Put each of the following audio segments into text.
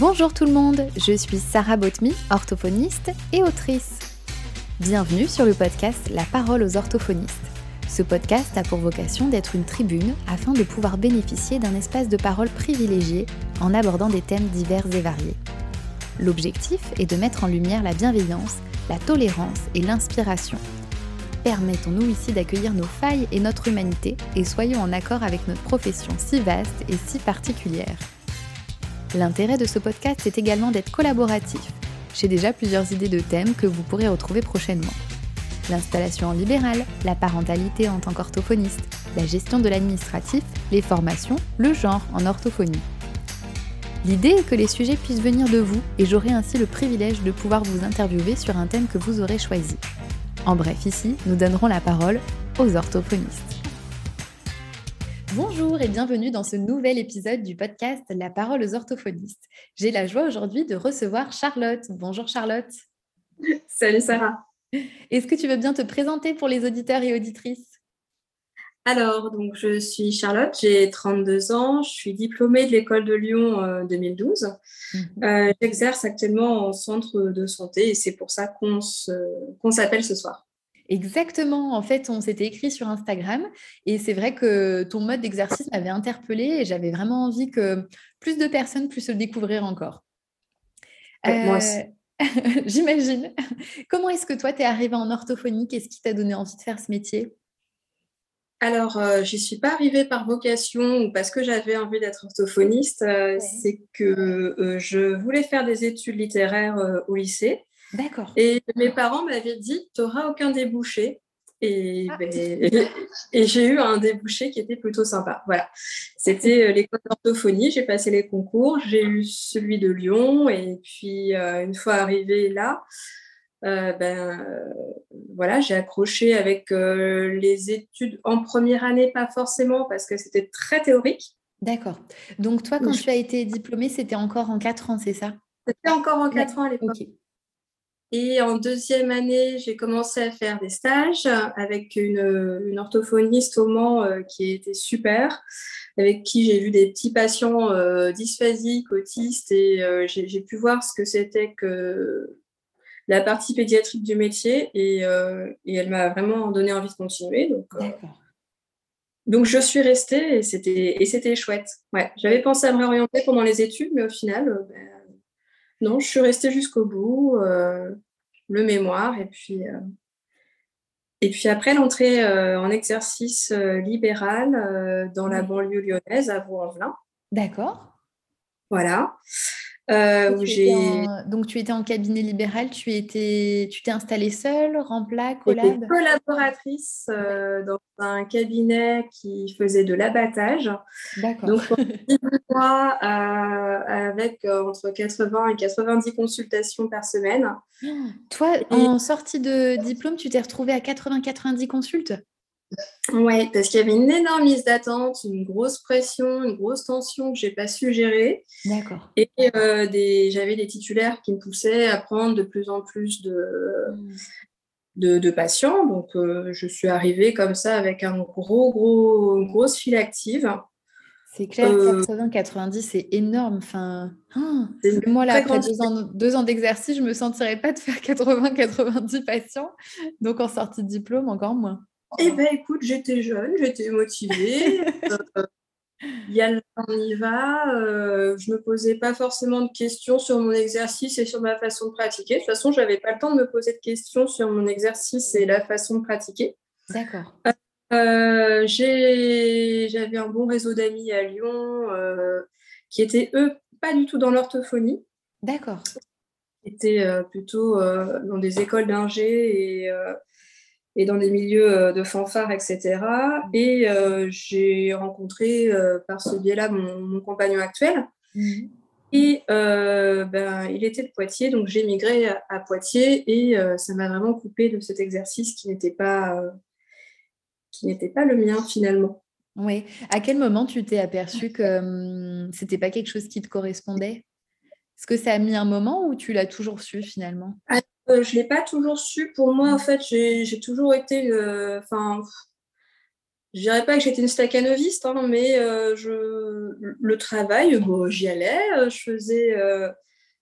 Bonjour tout le monde, je suis Sarah Botmy, orthophoniste et autrice. Bienvenue sur le podcast La parole aux orthophonistes. Ce podcast a pour vocation d'être une tribune afin de pouvoir bénéficier d'un espace de parole privilégié en abordant des thèmes divers et variés. L'objectif est de mettre en lumière la bienveillance, la tolérance et l'inspiration. Permettons-nous ici d'accueillir nos failles et notre humanité et soyons en accord avec notre profession si vaste et si particulière. L'intérêt de ce podcast est également d'être collaboratif. J'ai déjà plusieurs idées de thèmes que vous pourrez retrouver prochainement. L'installation en libéral, la parentalité en tant qu'orthophoniste, la gestion de l'administratif, les formations, le genre en orthophonie. L'idée est que les sujets puissent venir de vous et j'aurai ainsi le privilège de pouvoir vous interviewer sur un thème que vous aurez choisi. En bref, ici, nous donnerons la parole aux orthophonistes. Bonjour et bienvenue dans ce nouvel épisode du podcast La parole aux orthophonistes. J'ai la joie aujourd'hui de recevoir Charlotte. Bonjour Charlotte. Salut Sarah. Est-ce que tu veux bien te présenter pour les auditeurs et auditrices? Alors, donc, je suis Charlotte, j'ai 32 ans, je suis diplômée de l'école de Lyon en 2012. Mhm. Euh, j'exerce actuellement en centre de santé et c'est pour ça qu'on s'appelle ce soir. Exactement. En fait, on s'était écrit sur Instagram et c'est vrai que ton mode d'exercice m'avait interpellée et j'avais vraiment envie que plus de personnes puissent le découvrir encore. moi euh, J'imagine. Comment est-ce que toi, tu es arrivée en orthophonie? Qu'est-ce qui t'a donné envie de faire ce métier? Alors, euh, je n'y suis pas arrivée par vocation ou parce que j'avais envie d'être orthophoniste. Euh, c'est que je voulais faire des études littéraires au lycée. D'accord. Et mes parents m'avaient dit, tu n'auras aucun débouché. Et, ah. ben, et j'ai eu un débouché qui était plutôt sympa. Voilà. C'était euh, l'école d'orthophonie. J'ai passé les concours. J'ai eu celui de Lyon. Et puis, euh, une fois arrivée là, euh, ben, voilà, j'ai accroché avec les études en première année, pas forcément parce que c'était très théorique. D'accord. Donc, toi, quand tu as été diplômée, c'était encore en quatre ans, c'est ça? C'était encore en quatre ans à l'époque. Et en deuxième année, j'ai commencé à faire des stages avec une, une orthophoniste au Mans euh, qui était super, avec qui j'ai vu des petits patients euh, dysphasiques, autistes, et euh, j'ai pu voir ce que c'était que la partie pédiatrique du métier, et, et elle m'a vraiment donné envie de continuer. Donc, donc je suis restée et c'était et c'était chouette. Ouais, j'avais pensé à me réorienter pendant les études, mais au final, ben, non, je suis restée jusqu'au bout, euh, le mémoire, et puis, euh, et puis après l'entrée euh, en exercice libéral dans la banlieue lyonnaise à Vaux-en-Velin. D'accord. Voilà. Euh, donc, tu étais en cabinet libéral, tu étais, tu t'es installée seule, rempla, collab? collaboratrice euh, dans un cabinet qui faisait de l'abattage. D'accord. Donc, mois euh, avec entre 80 et 90 consultations par semaine. Toi, en sortie de diplôme, tu t'es retrouvée à 80-90 consultes? Oui, parce qu'il y avait une énorme liste d'attente, une grosse pression, une grosse tension que j'ai pas su gérer. D'accord. Et euh, j'avais des titulaires qui me poussaient à prendre de plus en plus de, hmm. de, patients. Donc, euh, je suis arrivée comme ça avec un gros, gros, une grosse file active. C'est clair, 80-90, euh, c'est énorme. Enfin, hein, moi, là, après deux ans, deux ans d'exercice, je ne me sentirais pas de faire 80-90 patients. Donc, en sortie de diplôme, encore moins. Eh bien, écoute, j'étais jeune, j'étais motivée. euh, y on y va. Euh, je ne me posais pas forcément de questions sur mon exercice et sur ma façon de pratiquer. De toute façon, je n'avais pas le temps de me poser de questions sur mon exercice et la façon de pratiquer. D'accord. Euh, j'avais un bon réseau d'amis à Lyon euh, qui étaient, eux, pas du tout dans l'orthophonie. D'accord. Étaient plutôt dans des écoles d'ingé et et dans des milieux euh, de fanfare, etc. Et euh, j'ai rencontré euh, par ce biais-là mon, compagnon actuel. Mhm. Et ben, il était de Poitiers, donc j'ai migré à, Poitiers et ça m'a vraiment coupé de cet exercice qui n'était pas, qui n'était pas le mien finalement. Oui. À quel moment tu t'es aperçu que hum, c'était pas quelque chose qui te correspondait? Est-ce que ça a mis un moment ou tu l'as toujours su finalement? Ah, euh, je ne l'ai pas toujours su. Pour moi, en fait, j'ai toujours été. Enfin, je dirais pas que j'étais une staccanoviste, hein, mais je, le travail, bon, j'y allais. Je faisais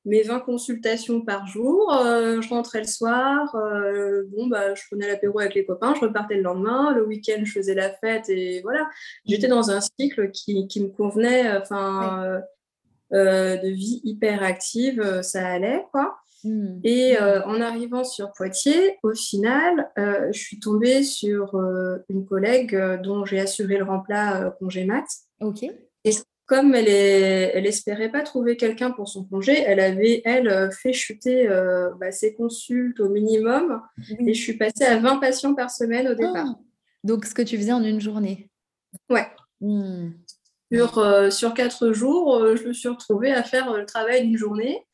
mes 20 consultations par jour. je rentrais le soir. bon, bah, je prenais l'apéro avec les copains. Je repartais le lendemain. Le week-end, je faisais la fête. Et voilà. J'étais dans un cycle qui, qui me convenait. Enfin. de vie hyper active, ça allait, quoi. Hmm. Et euh, en arrivant sur Poitiers, au final, euh, je suis tombée sur euh, une collègue dont j'ai assuré le remplat congé mat. Ok. Et comme elle, est, elle espérait pas trouver quelqu'un pour son congé, elle avait, elle, fait chuter bah, ses consultes au minimum. Et je suis passée à 20 patients par semaine au départ. Ah. Donc, ce que tu faisais en une journée Ouais. Hmm. Sur, sur quatre jours, je me suis retrouvée à faire le travail d'une journée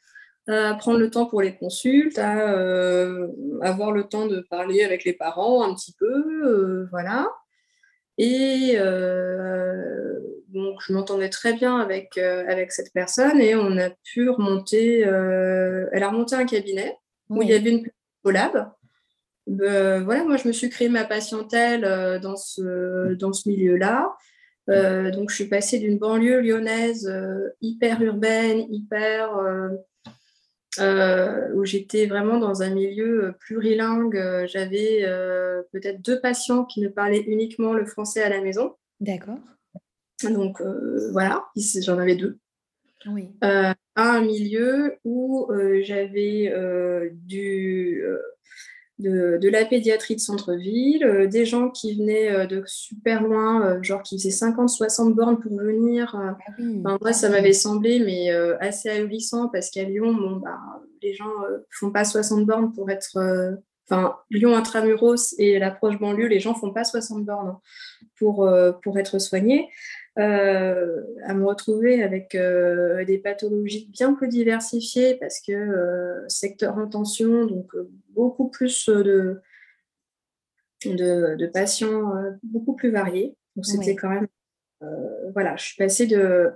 à prendre le temps pour les consultes, à euh, avoir le temps de parler avec les parents un petit peu, euh, voilà. Et euh, donc, je m'entendais très bien avec, avec cette personne et on a pu remonter. elle a remonté un cabinet où il y avait une collab. voilà, moi, je me suis créé ma patientèle dans ce, dans ce milieu-là. donc, je suis passée d'une banlieue lyonnaise hyper urbaine, hyper où j'étais vraiment dans un milieu euh, plurilingue. Euh, j'avais peut-être deux patients qui ne parlaient uniquement le français à la maison. D'accord. Donc voilà, j'en avais deux. Oui. un milieu où j'avais du de, la pédiatrie de centre-ville, euh, des gens qui venaient euh, de super loin, euh, genre qui faisaient 50-60 bornes pour venir. Ah moi, ça m'avait semblé, mais assez ahurissant parce qu'à Lyon, bon, bah, les gens ne font pas 60 bornes pour être. Enfin, Lyon intramuros et la proche banlieue, les gens ne font pas 60 bornes pour, pour être soignés. Euh, à me retrouver avec euh, des pathologies bien plus diversifiées parce que euh, secteur en tension, donc beaucoup plus de, de, patients beaucoup plus variés. Donc c'était quand même, voilà, je suis passée de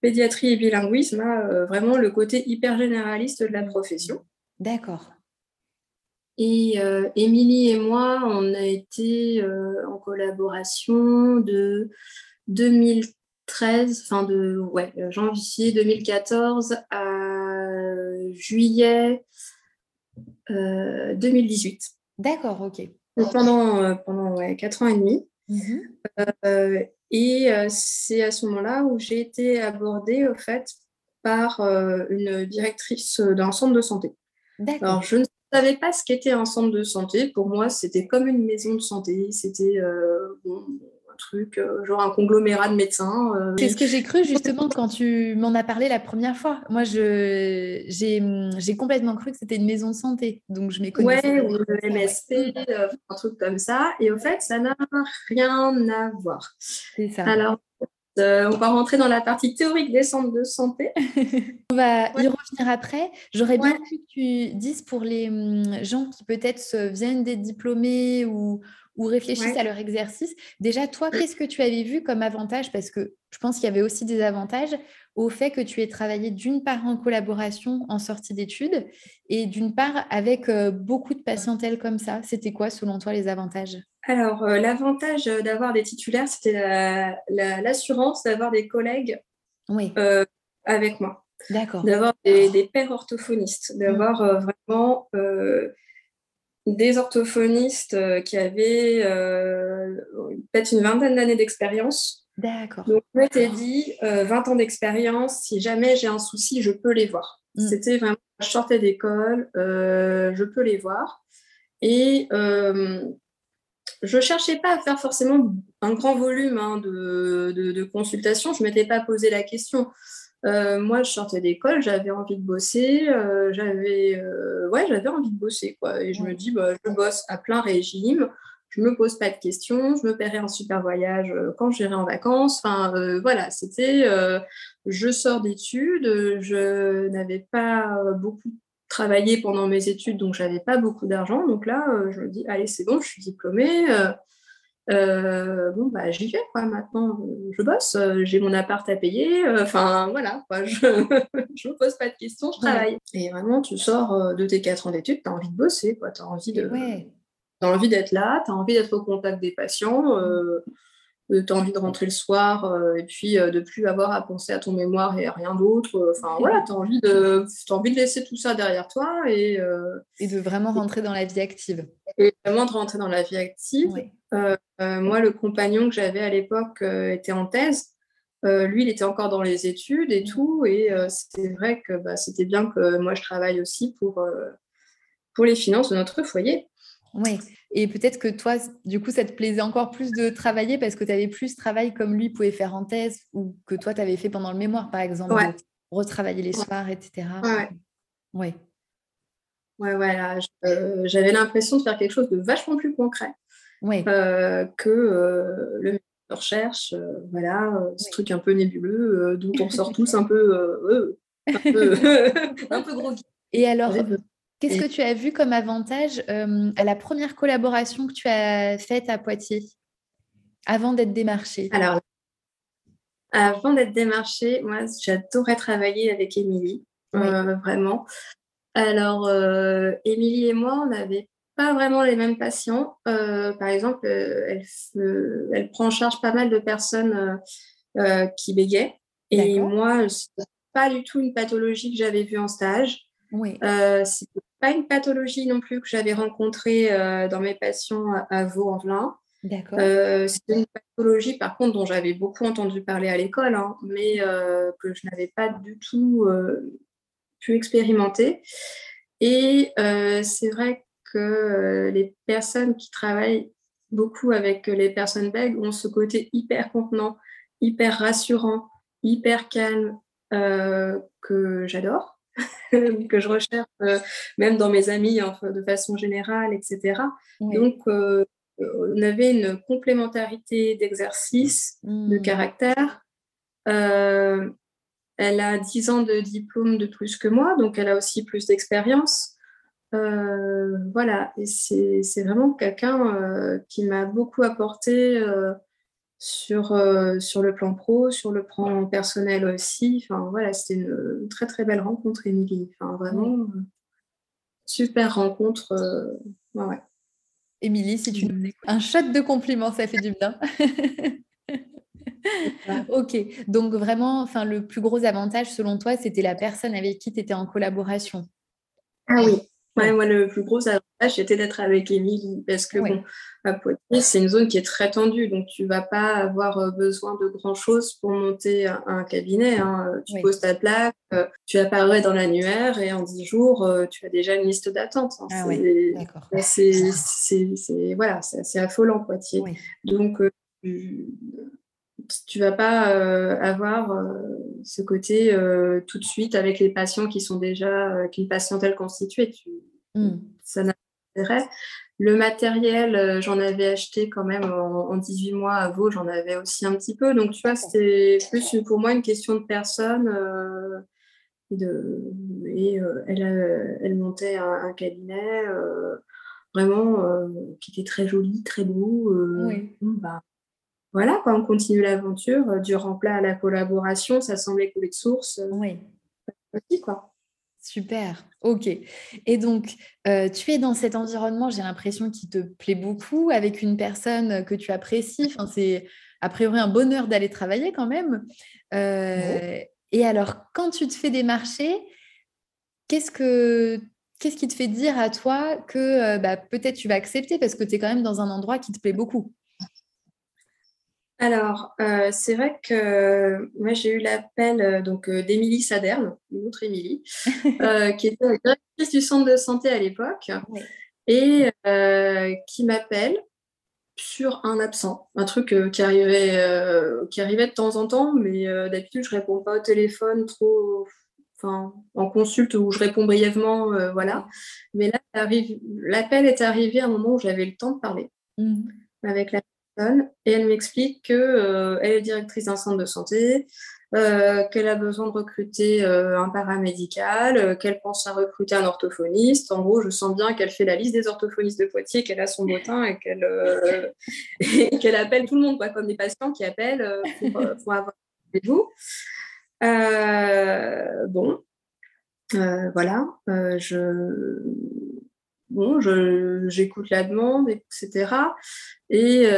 pédiatrie et bilinguisme à vraiment le côté hyper généraliste de la profession. D'accord. Et Émilie et moi, on a été en collaboration de 2013, enfin de ouais, euh, janvier 2014 à juillet 2018. Euh, D'accord, ok. pendant euh, pendant ouais, 4 ans et demi. Mhm. et c'est à ce moment-là où j'ai été abordée au fait par une directrice d'un centre de santé. Alors je ne savais pas ce qu'était un centre de santé. Pour moi, c'était comme une maison de santé. C'était bon, truc, euh, genre un conglomérat de médecins. Euh, c'est ce que j'ai cru justement quand tu m'en as parlé la première fois. Moi, j'ai, j'ai complètement cru que c'était une maison de santé, donc je m'ai Ouais, ou le MSP, euh, un truc comme ça. Et au fait, ça n'a rien à voir. C'est ça. Alors, on va rentrer dans la partie théorique des centres de santé. on va y revenir après. J'aurais bien voulu que tu dises pour les hum, gens qui peut-être viennent des diplômés ou, ou réfléchissent à leur exercice. Déjà, toi, qu'est-ce que tu avais vu comme avantage? Parce que je pense qu'il y avait aussi des avantages au fait que tu aies travaillé d'une part en collaboration en sortie d'études et d'une part avec euh, beaucoup de patientèle comme ça. C'était quoi, selon toi, les avantages? Alors, euh, l'avantage d'avoir des titulaires, c'était l'assurance d'avoir des collègues oui. Euh, avec moi. D'accord. D'avoir des, des pères orthophonistes, d'avoir vraiment des orthophonistes euh, qui avaient euh, peut-être une vingtaine d'années d'expérience. D'accord. Donc, je m'étais dit, 20 euh, ans d'expérience, si jamais j'ai un souci, je peux les voir. Mm. C'était vraiment, je sortais d'école, je peux les voir. Et je ne cherchais pas à faire forcément un grand volume hein, de, de, de, consultations, je ne m'étais pas posé la question. Euh, moi, je sortais d'école, j'avais envie de bosser, euh, j'avais euh, ouais, j'avais envie de bosser quoi. Et je me dis, bah, je bosse à plein régime, je me pose pas de questions, je me paierai un super voyage quand j'irai en vacances. Enfin, voilà, c'était, je sors d'études, je n'avais pas beaucoup travaillé pendant mes études, donc j'avais pas beaucoup d'argent. Donc là, je me dis, allez, c'est bon, je suis diplômée. Euh, bon, bah, j'y vais, quoi. Maintenant, je bosse, euh, j'ai mon appart à payer. Euh, enfin, voilà, quoi. Je ne me pose pas de questions, je travaille. Et vraiment, tu sors de tes quatre ans d'études, tu as envie de bosser, quoi. Tu as envie de. Ouais. as envie d'être là, tu as envie d'être au contact des patients, euh, tu as envie de rentrer le soir et puis de plus avoir à penser à ton mémoire et à rien d'autre. Enfin voilà, tu as, envie de, envie de laisser tout ça derrière toi et, et de vraiment rentrer dans la vie active. Et vraiment de rentrer dans la vie active. Moi, le compagnon que j'avais à l'époque était en thèse. Euh, lui, il était encore dans les études et tout. Et euh, c'est vrai que bah, c'était bien que moi, je travaille aussi pour, euh, pour les finances de notre foyer. Oui, et peut-être que toi, du coup, ça te plaisait encore plus de travailler parce que tu avais plus de travail comme lui pouvait faire en thèse ou que toi, tu avais fait pendant le mémoire, par exemple, retravailler les soirs, etc. Ouais. Ouais, ouais, voilà. J'avais l'impression de faire quelque chose de vachement plus concret que le recherche, euh, voilà, euh, ce truc un peu nébuleux, euh, d'où on sort tous un peu, un peu, un peu gros. Et alors, qu'est-ce que tu as vu comme avantage à la première collaboration que tu as faite à Poitiers, avant d'être démarchée? Alors, avant d'être démarchée, moi, j'adorais travailler avec Émilie, vraiment. Alors, Émilie et moi, on avait pas vraiment les mêmes patients. Euh, par exemple, euh, elle, elle, prend en charge pas mal de personnes euh, qui bégaient. Et moi, n'est pas du tout une pathologie que j'avais vue en stage. Oui. c'est pas une pathologie non plus que j'avais rencontrée dans mes patients à, Vaux-en-Velin. D'accord. c'est une pathologie, par contre, dont j'avais beaucoup entendu parler à l'école, hein, mais que je n'avais pas du tout pu expérimenter. Et c'est vrai que euh, les personnes qui travaillent beaucoup avec les personnes bègues ont ce côté hyper contenant, hyper rassurant, hyper calme euh, que j'adore, que je recherche euh, même dans mes amis de façon générale, etc. Donc, on avait une complémentarité d'exercice, de mmh. caractère. elle a 10 ans de diplôme de plus que moi, donc elle a aussi plus d'expérience. Euh, voilà, et c'est vraiment quelqu'un euh, qui m'a beaucoup apporté euh, sur, sur le plan pro, sur le plan personnel aussi. Enfin, voilà, c'était une, très très belle rencontre, Émilie. Enfin, vraiment, super rencontre. ouais. Émilie, si tu nous écoutes, un shot de compliments, ça fait du bien. ok, donc vraiment, enfin, le plus gros avantage selon toi, c'était la personne avec qui tu étais en collaboration. Ah oui, moi, le plus gros avantage, c'était d'être avec Émilie, parce que bon, à Poitiers, c'est une zone qui est très tendue, donc tu vas pas avoir euh, besoin de grand-chose pour monter un, cabinet. Hein. Tu poses ta plaque, euh, tu apparais dans l'annuaire, et en 10 jours, euh, tu as déjà une liste d'attente. Hein. Ah c'est voilà, assez affolant, Poitiers. Donc, tu vas pas avoir ce côté tout de suite avec les patients qui sont déjà qu'une patientèle constituée. Tu, mmh. Ça n'a pas d'intérêt. Le matériel, j'en avais acheté quand même en, 18 mois à Vaud, j'en avais aussi un petit peu. Donc, tu vois, c'était plus pour moi une question de personne. et, de, et elle, elle, montait un, cabinet vraiment qui était très joli, très beau. oui. bah, voilà, quand on continue l'aventure, euh, du remplat à la collaboration, ça semblait couler de source. Euh, oui. quoi. Super, ok. Et donc, euh, tu es dans cet environnement, j'ai l'impression qu'il te plaît beaucoup, avec une personne que tu apprécies. Enfin, c'est a priori un bonheur d'aller travailler quand même. Et alors, quand tu te fais démarcher, qu'est-ce que qu'est-ce qui te fait dire à toi que bah, peut-être tu vas accepter parce que tu es quand même dans un endroit qui te plaît beaucoup? Alors, euh, c'est vrai que moi, j'ai eu l'appel euh, donc euh, d'Émilie Saderne, une autre Émilie, qui était directrice du centre de santé à l'époque, et qui m'appelle sur un absent, un truc qui, arrivait, qui arrivait de temps en temps, mais d'habitude, je ne réponds pas au téléphone trop, enfin, en consulte où je réponds brièvement, voilà. Mais là, l'appel est arrivé à un moment où j'avais le temps de parler mmh. avec la et elle m'explique qu'elle euh, est directrice d'un centre de santé, euh, qu'elle a besoin de recruter euh, un paramédical, qu'elle pense à recruter un orthophoniste. En gros, je sens bien qu'elle fait la liste des orthophonistes de Poitiers, qu'elle a son bottin et qu'elle appelle tout le monde, comme des patients qui appellent pour, avoir rendez-vous. bon, voilà, je bon, j'écoute la demande, etc. Et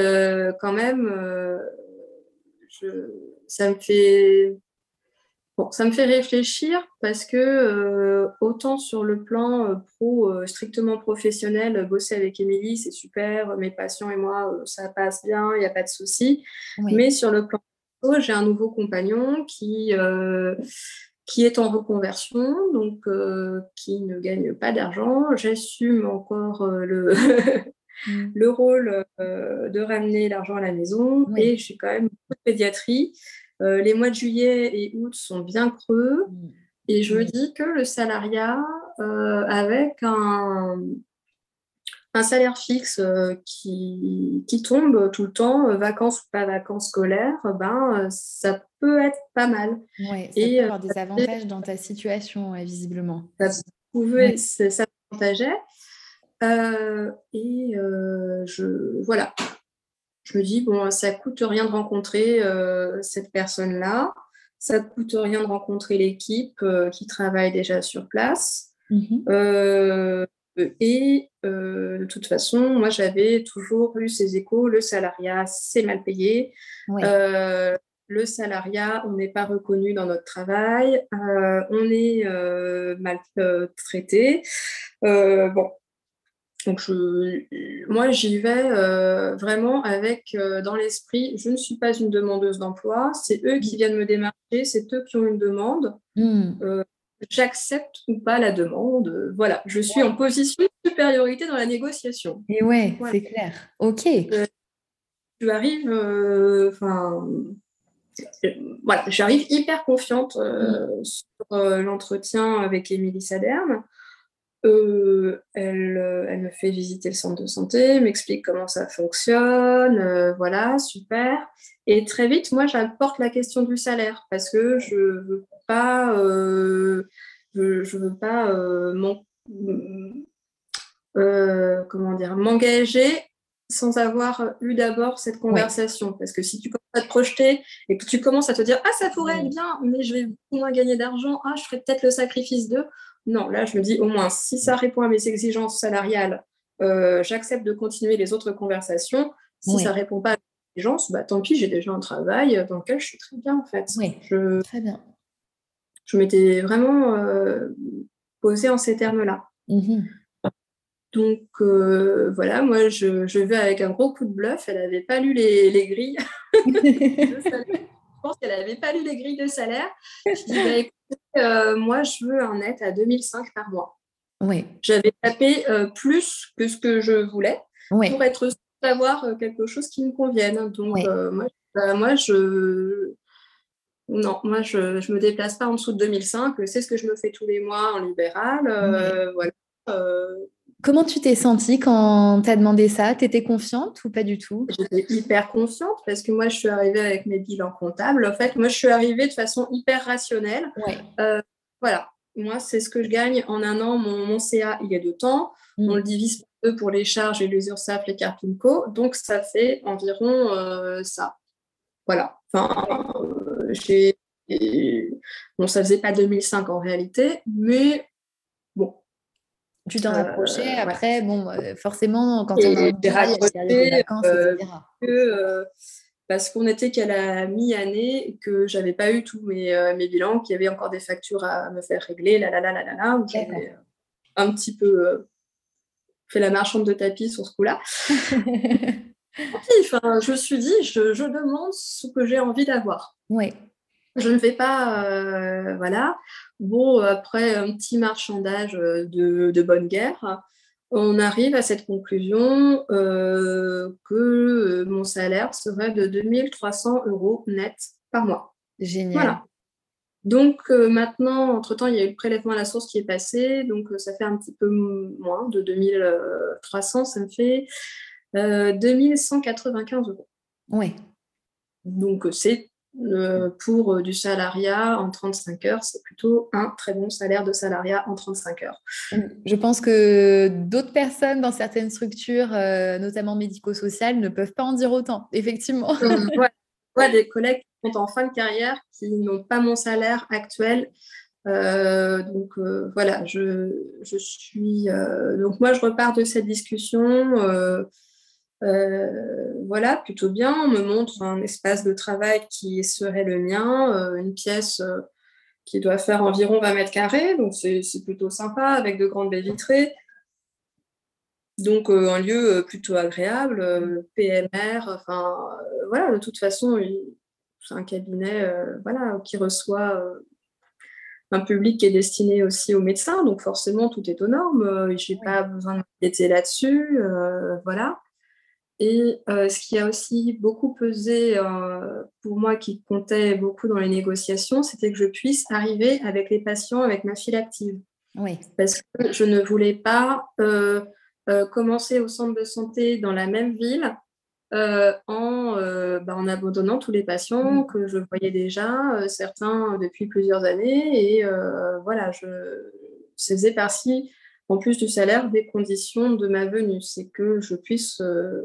quand même, ça me fait Bon, ça me fait réfléchir parce que euh, autant sur le plan euh, pro euh, strictement professionnel, bosser avec Émilie, c'est super, mes patients et moi, ça passe bien, il n'y a pas de souci. Mais sur le plan pro, j'ai un nouveau compagnon qui, qui est en reconversion, donc qui ne gagne pas d'argent. J'assume encore le, mm. le rôle de ramener l'argent à la maison et je suis quand même beaucoup de pédiatrie. Euh, les mois de juillet et août sont bien creux. Mm. Et je dis que le salariat, euh, avec un, un salaire fixe euh, qui, qui, tombe tout le temps, vacances ou pas vacances scolaires, ben, ça peut être pas mal. Oui, ça et, peut avoir des avantages dans ta situation, visiblement. Ça pouvait, ça avantageait. et je, voilà, je me dis, bon, ça coûte rien de rencontrer euh, cette personne-là, ça coûte rien de rencontrer l'équipe euh, qui travaille déjà sur place. Mhm. Euh, et de toute façon, moi, j'avais toujours eu ces échos, le salariat, c'est mal payé. le salariat, on n'est pas reconnu dans notre travail, on est mal traité. bon, donc, moi, j'y vais euh, vraiment avec euh, dans l'esprit, je ne suis pas une demandeuse d'emploi, c'est eux qui viennent me démarcher, c'est eux qui ont une demande. Euh, j'accepte ou pas la demande. Voilà, je suis en position de supériorité dans la négociation. Et ouais, c'est clair. Ok. tu arrives, enfin, voilà, j'arrive hyper confiante hmm. sur l'entretien avec Émilie Saderne. Euh, elle, euh, elle, me fait visiter le centre de santé, m'explique comment ça fonctionne, euh, voilà, super. Et très vite, moi, j'apporte la question du salaire parce que je veux pas, je, je, veux pas comment dire, m'engager sans avoir eu d'abord cette conversation. Parce que si tu commences à te projeter et que tu commences à te dire Ah, ça pourrait être bien, mais je vais moins gagner d'argent, ah, je ferai peut-être le sacrifice de. Non, là, je me dis au moins, si ça répond à mes exigences salariales, euh, j'accepte de continuer les autres conversations. Si ça ne répond pas à mes exigences, bah, tant pis, j'ai déjà un travail dans lequel je suis très bien, en fait. Oui, je, très bien. Je m'étais vraiment euh, posée en ces termes-là. Mhm. Donc euh, voilà, moi je, vais avec un gros coup de bluff. Elle n'avait pas lu les, les grilles. je pense qu'elle n'avait pas lu les grilles de salaire. Je dis, bah, euh, moi, je veux un net à 2005 par mois. Oui. J'avais tapé euh, plus que ce que je voulais pour être sûr d'avoir euh, quelque chose qui me convienne. Donc, moi, bah, moi, je. Non, moi, je ne me déplace pas en dessous de 2005. C'est ce que je me fais tous les mois en libéral. voilà. Comment tu t'es sentie quand tu as demandé ça? Tu étais confiante ou pas du tout? J'étais hyper confiante parce que moi, je suis arrivée avec mes bilans comptables. En fait, moi, je suis arrivée de façon hyper rationnelle. Euh, voilà, moi, c'est ce que je gagne en un an. Mon, CA, il est de temps. Mm. On le divise par deux pour les charges et les URSAF, les Carpinco. Donc, ça fait environ euh, ça. Voilà. Enfin, euh, j'ai. Bon, ça faisait pas 2005 en réalité, mais tu t'en approchais. Euh, Après, bon, euh, forcément, quand on a un travail, des vacances, euh, Que, parce qu'on était qu'à la mi-année, que j'avais pas eu tous mes, mes bilans, qu'il y avait encore des factures à me faire régler, là, là, là, là, là, là, où j'avais un petit peu fait la marchande de tapis sur ce coup-là. enfin, je me suis dit, je, je demande ce que j'ai envie d'avoir. Oui. Je ne vais pas, euh, voilà. Bon, après un petit marchandage euh, de, bonne guerre, on arrive à cette conclusion euh, que mon salaire serait de 2300 euros net par mois. Génial. Voilà. Donc maintenant, entre-temps, il y a eu le prélèvement à la source qui est passé, donc ça fait un petit peu moins de 2300, ça me fait 2195 euros. Oui. Donc c'est pour euh, du salariat en 35 heures, c'est plutôt un très bon salaire de salariat en 35 heures. Je pense que d'autres personnes dans certaines structures, euh, notamment médico-sociales, ne peuvent pas en dire autant, effectivement. ouais, des collègues qui sont en fin de carrière, qui n'ont pas mon salaire actuel, donc voilà, je, je suis. donc moi, je repars de cette discussion. Voilà, plutôt bien. On me montre un espace de travail qui serait le mien, une pièce qui doit faire environ 20 mètres carrés, donc c'est plutôt sympa avec de grandes baies vitrées. Donc euh, un lieu euh, plutôt agréable, euh, PMR, enfin voilà, de toute façon, c'est un cabinet voilà, qui reçoit un public qui est destiné aussi aux médecins, donc forcément tout est aux normes, je n'ai pas besoin de m'inquiéter là-dessus, voilà. Et ce qui a aussi beaucoup pesé pour moi, qui comptait beaucoup dans les négociations, c'était que je puisse arriver avec les patients avec ma file active. Oui. Parce que je ne voulais pas euh, commencer au centre de santé dans la même ville euh, en, euh, bah, en, abandonnant tous les patients mm. que je voyais déjà, certains depuis plusieurs années. Et voilà, je faisais partie, en plus du salaire, des conditions de ma venue. C'est que je puisse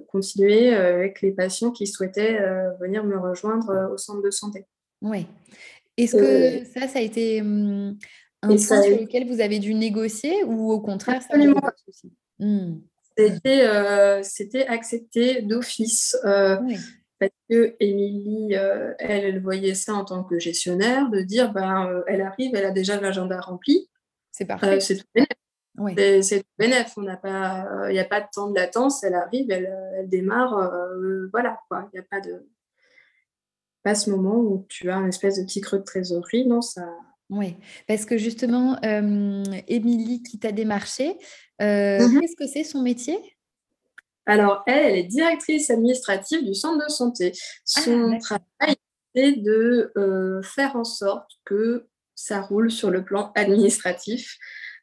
continuer avec les patients qui souhaitaient venir me rejoindre au centre de santé. Oui. Est-ce que ça, ça a été hum, un point sur lequel vous avez dû négocier ou au contraire, ça pas Hmm. Euh, c'était accepté d'office. Euh, parce que Émilie, euh, elle, elle voyait ça en tant que gestionnaire, de dire ben, elle arrive, elle a déjà l'agenda rempli. C'est parfait. c'est tout C'est bénéf. Il n'y a pas de temps de latence. Elle arrive, elle, elle démarre. voilà, quoi. Il n'y a pas de. Pas ce moment où tu as une espèce de petit creux de trésorerie. Non, ça. Oui, parce que justement, Émilie qui t'a démarché, euh, mhm. Qu'est-ce que c'est son métier? Alors, elle, elle est directrice administrative du centre de santé. Ah, son travail, c'est de euh, faire en sorte que ça roule sur le plan administratif.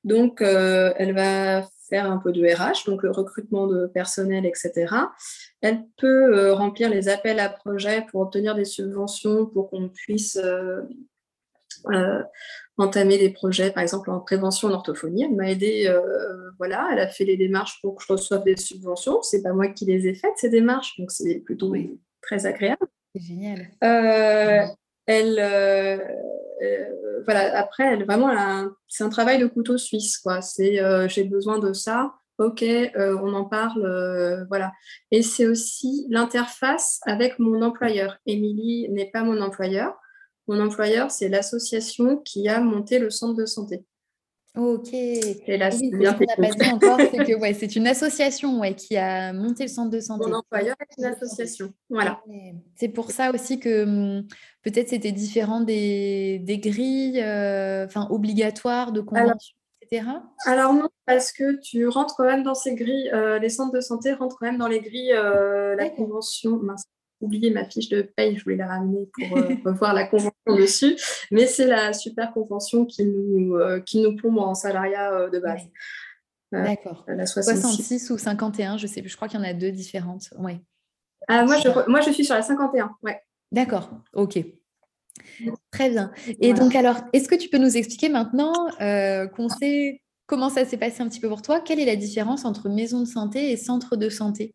Donc, euh, elle va faire un peu de RH, donc le recrutement de personnel, etc. Elle peut remplir les appels à projets pour obtenir des subventions pour qu'on puisse entamer des projets, par exemple en prévention en orthophonie. Elle m'a aidé, euh, voilà, elle a fait les démarches pour que je reçoive des subventions. C'est pas moi qui les ai faites ces démarches, donc c'est plutôt très agréable. C'est génial. Euh, elle, euh, voilà, après, elle vraiment, c'est un travail de couteau suisse, quoi. C'est, j'ai besoin de ça. Ok, on en parle, voilà. Et c'est aussi l'interface avec mon employeur. Émilie n'est pas mon employeur. Mon employeur, c'est l'association qui a monté le centre de santé. Ok. C'est bien pas dit encore, c'est que ouais, c'est une association ouais, qui a monté le centre de santé. Mon employeur est une association. Voilà. C'est pour ça aussi que hum, peut-être c'était différent des, des grilles euh, enfin obligatoires de convention, etc. Alors non, parce que tu rentres quand même dans ces grilles, euh, les centres de santé rentrent quand même dans les grilles, euh, la convention, oublié ma fiche de paye, je voulais la ramener pour euh, revoir la convention dessus, mais c'est la super convention qui nous, euh, qui nous plombe en salariat euh, de base. D'accord. La 66. ou 51, je sais plus, je crois qu'il y en a deux différentes. Ouais. Ah, moi, je, moi, je suis sur la 51, ouais. D'accord, ok. Très bien. Et donc, alors, est-ce que tu peux nous expliquer maintenant qu'on sait comment ça s'est passé un petit peu pour toi? Quelle est la différence entre maison de santé et centre de santé?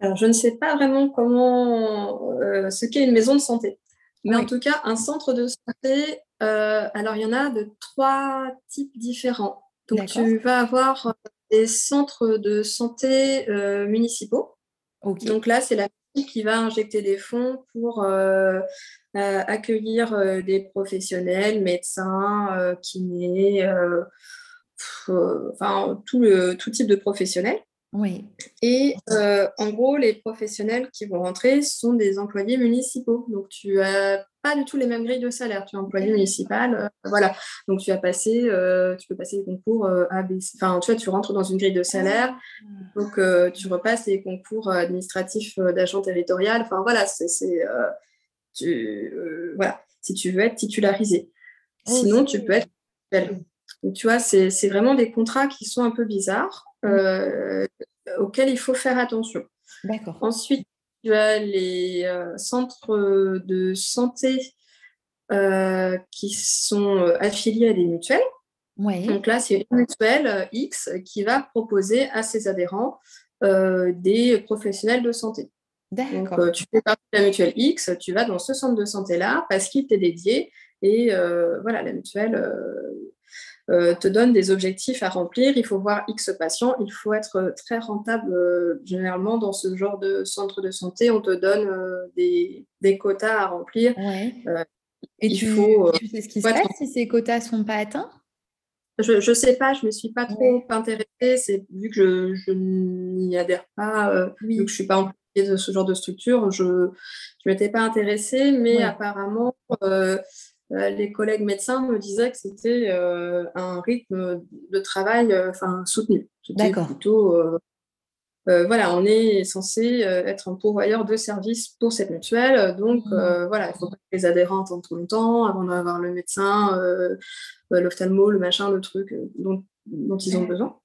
Alors, je ne sais pas vraiment comment, euh, ce qu'est une maison de santé. Mais en tout cas, un centre de santé, euh, alors il y en a de trois types différents. Donc, tu vas avoir des centres de santé euh, municipaux. Donc là, c'est la qui va injecter des fonds pour accueillir des professionnels, médecins, kinés, enfin tout, le, tout type de professionnels. Oui. Et euh, en gros, les professionnels qui vont rentrer sont des employés municipaux. Donc, tu n'as pas du tout les mêmes grilles de salaire. Tu es employé municipal, euh, voilà. Donc, tu as passé, euh, tu peux passer les concours ABC. Enfin, tu vois, tu rentres dans une grille de salaire. Donc, tu repasses les concours administratifs d'agent territorial. Enfin, voilà, c'est, voilà, si tu veux être titularisé. Oh, Sinon, tu peux être donc, tu vois, c'est vraiment des contrats qui sont un peu bizarres. Euh, auxquels il faut faire attention. D'accord. Ensuite, tu as les euh, centres de santé euh, qui sont affiliés à des mutuelles. Ouais. Donc là, c'est une mutuelle X qui va proposer à ses adhérents des professionnels de santé. Donc, tu fais partie de la mutuelle X, tu vas dans ce centre de santé-là parce qu'il t'est dédié Et voilà, la mutuelle te donne des objectifs à remplir. Il faut voir X patients. Il faut être très rentable. généralement, dans ce genre de centre de santé, on te donne des, quotas à remplir. Et tu, faut, tu sais ce qui se passe si ces quotas ne sont pas atteints? Je ne sais pas, je ne me suis pas trop intéressée. C'est vu que je, n'y adhère pas, vu que je ne suis pas employée de ce genre de structure, je ne m'étais pas intéressée, mais apparemment, euh, les collègues médecins me disaient que c'était euh, un rythme de travail euh, enfin soutenu. D'accord. Plutôt, voilà, on est censé être un pourvoyeur de services pour cette mutuelle. Donc, mmh. voilà, il faut que les adhérents attendent tout le temps avant d'avoir le médecin, l'ophtalmo, le machin, le truc dont, dont ils ont besoin.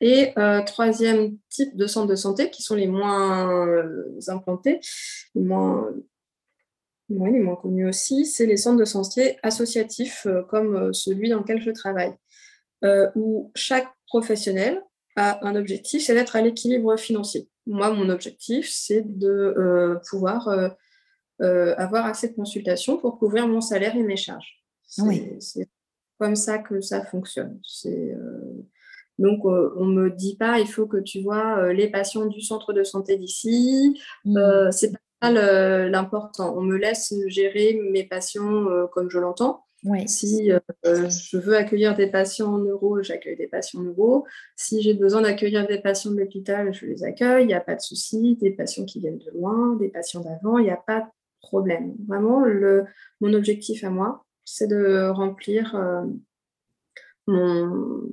Et troisième type de centres de santé qui sont les moins implantés, les moins oui, les moins connus aussi, c'est les centres de santé associatifs euh, comme euh, celui dans lequel je travaille, euh, où chaque professionnel a un objectif, c'est d'être à l'équilibre financier. Moi, mon objectif, c'est de pouvoir avoir assez de consultations pour couvrir mon salaire et mes charges. C'est comme ça que ça fonctionne. Donc, on ne me dit pas, il faut que tu vois les patients du centre de santé d'ici. Mmh. c'est l'important. On me laisse gérer mes patients euh, comme je l'entends. Si euh, je veux accueillir des patients en neuro, j'accueille des patients neuro. Si j'ai besoin d'accueillir des patients de l'hôpital, je les accueille. Il n'y a pas de souci. Des patients qui viennent de loin, des patients d'avant, il n'y a pas de problème. Vraiment, le, mon objectif à moi, c'est de remplir euh, mon,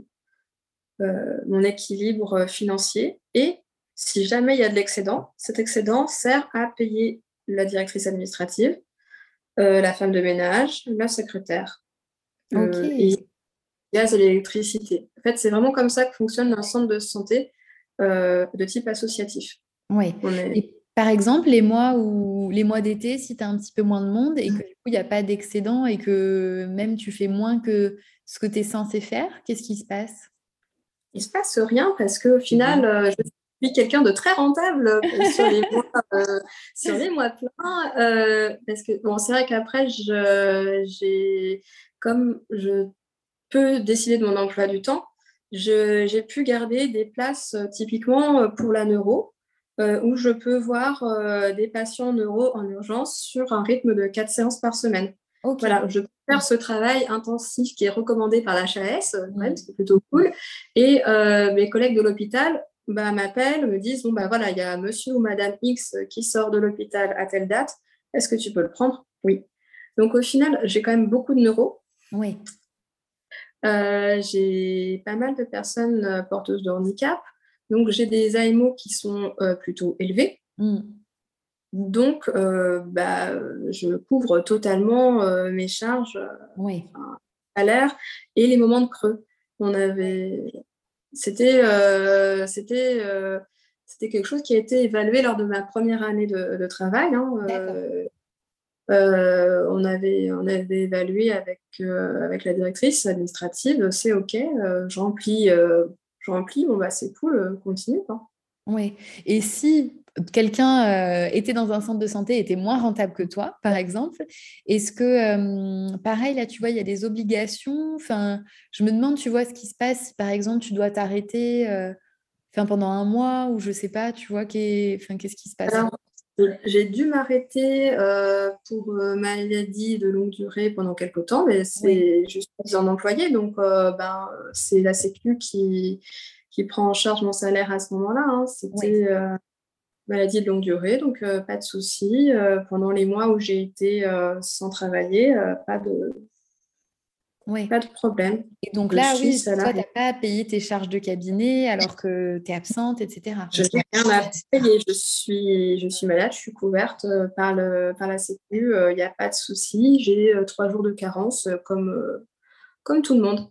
mon équilibre financier et si jamais il y a de l'excédent, cet excédent sert à payer la directrice administrative, euh, la femme de ménage, la secrétaire euh, et gaz et l'électricité. En fait, c'est vraiment comme ça que fonctionne un centre de santé euh, de type associatif. Oui. par exemple, les mois où les mois d'été, si tu as un petit peu moins de monde et que du coup, il n'y a pas d'excédent et que même tu fais moins que ce que tu es censé faire, qu'est-ce qui se passe? Il ne se passe rien parce qu'au final, je quelqu'un de très rentable euh, sur les mois, euh, sur les mois pleins. Euh, parce que bon, c'est vrai qu'après, j'ai comme je peux décider de mon emploi du temps, j'ai pu garder des places typiquement pour la neuro, où je peux voir des patients neuro en urgence sur un rythme de 4 séances par semaine. Voilà, je peux faire ce travail intensif qui est recommandé par l'HAS, mmh. c'est plutôt cool. Et mes collègues de l'hôpital bah, m'appellent, me disent, bon, bah voilà, il y a monsieur ou madame X qui sort de l'hôpital à telle date, est-ce que tu peux le prendre? Oui. Donc au final, j'ai quand même beaucoup de neuros. Oui. Euh, j'ai pas mal de personnes euh, porteuses de handicap. Donc j'ai des AMO qui sont euh, plutôt élevés. Mm. Donc bah, je couvre totalement mes charges, oui. salaire et les moments de creux. On avait c'était euh, euh, c'était quelque chose qui a été évalué lors de ma première année de, travail. Hein, euh, on, avait, on avait évalué avec, avec la directrice administrative, c'est OK, je remplis, je remplis, bon bah c'est cool, continue. Oui, et si quelqu'un était dans un centre de santé, était moins rentable que toi, par exemple, est-ce que, pareil, là, tu vois, il y a des obligations? Enfin, je me demande, tu vois, ce qui se passe, par exemple, tu dois t'arrêter enfin, pendant un mois ou je sais pas, tu vois, qu'est-ce qui se passe? J'ai dû m'arrêter pour maladie de longue durée pendant quelques temps, mais c'est juste un employé, donc ben, c'est la Sécu qui, qui prend en charge mon salaire à ce moment-là. Hein. C'était maladie de longue durée, donc euh, pas de souci. Euh, pendant les mois où j'ai été euh, sans travailler, pas de Pas de problème. Et donc là, oui, toi, tu n'as pas à payer tes charges de cabinet alors que tu es absente, etc. Je n'ai rien à payer. Je suis, je suis malade, je suis couverte par, le, par la Sécu. Il n'y a pas de souci. J'ai trois jours de carence comme, comme tout le monde.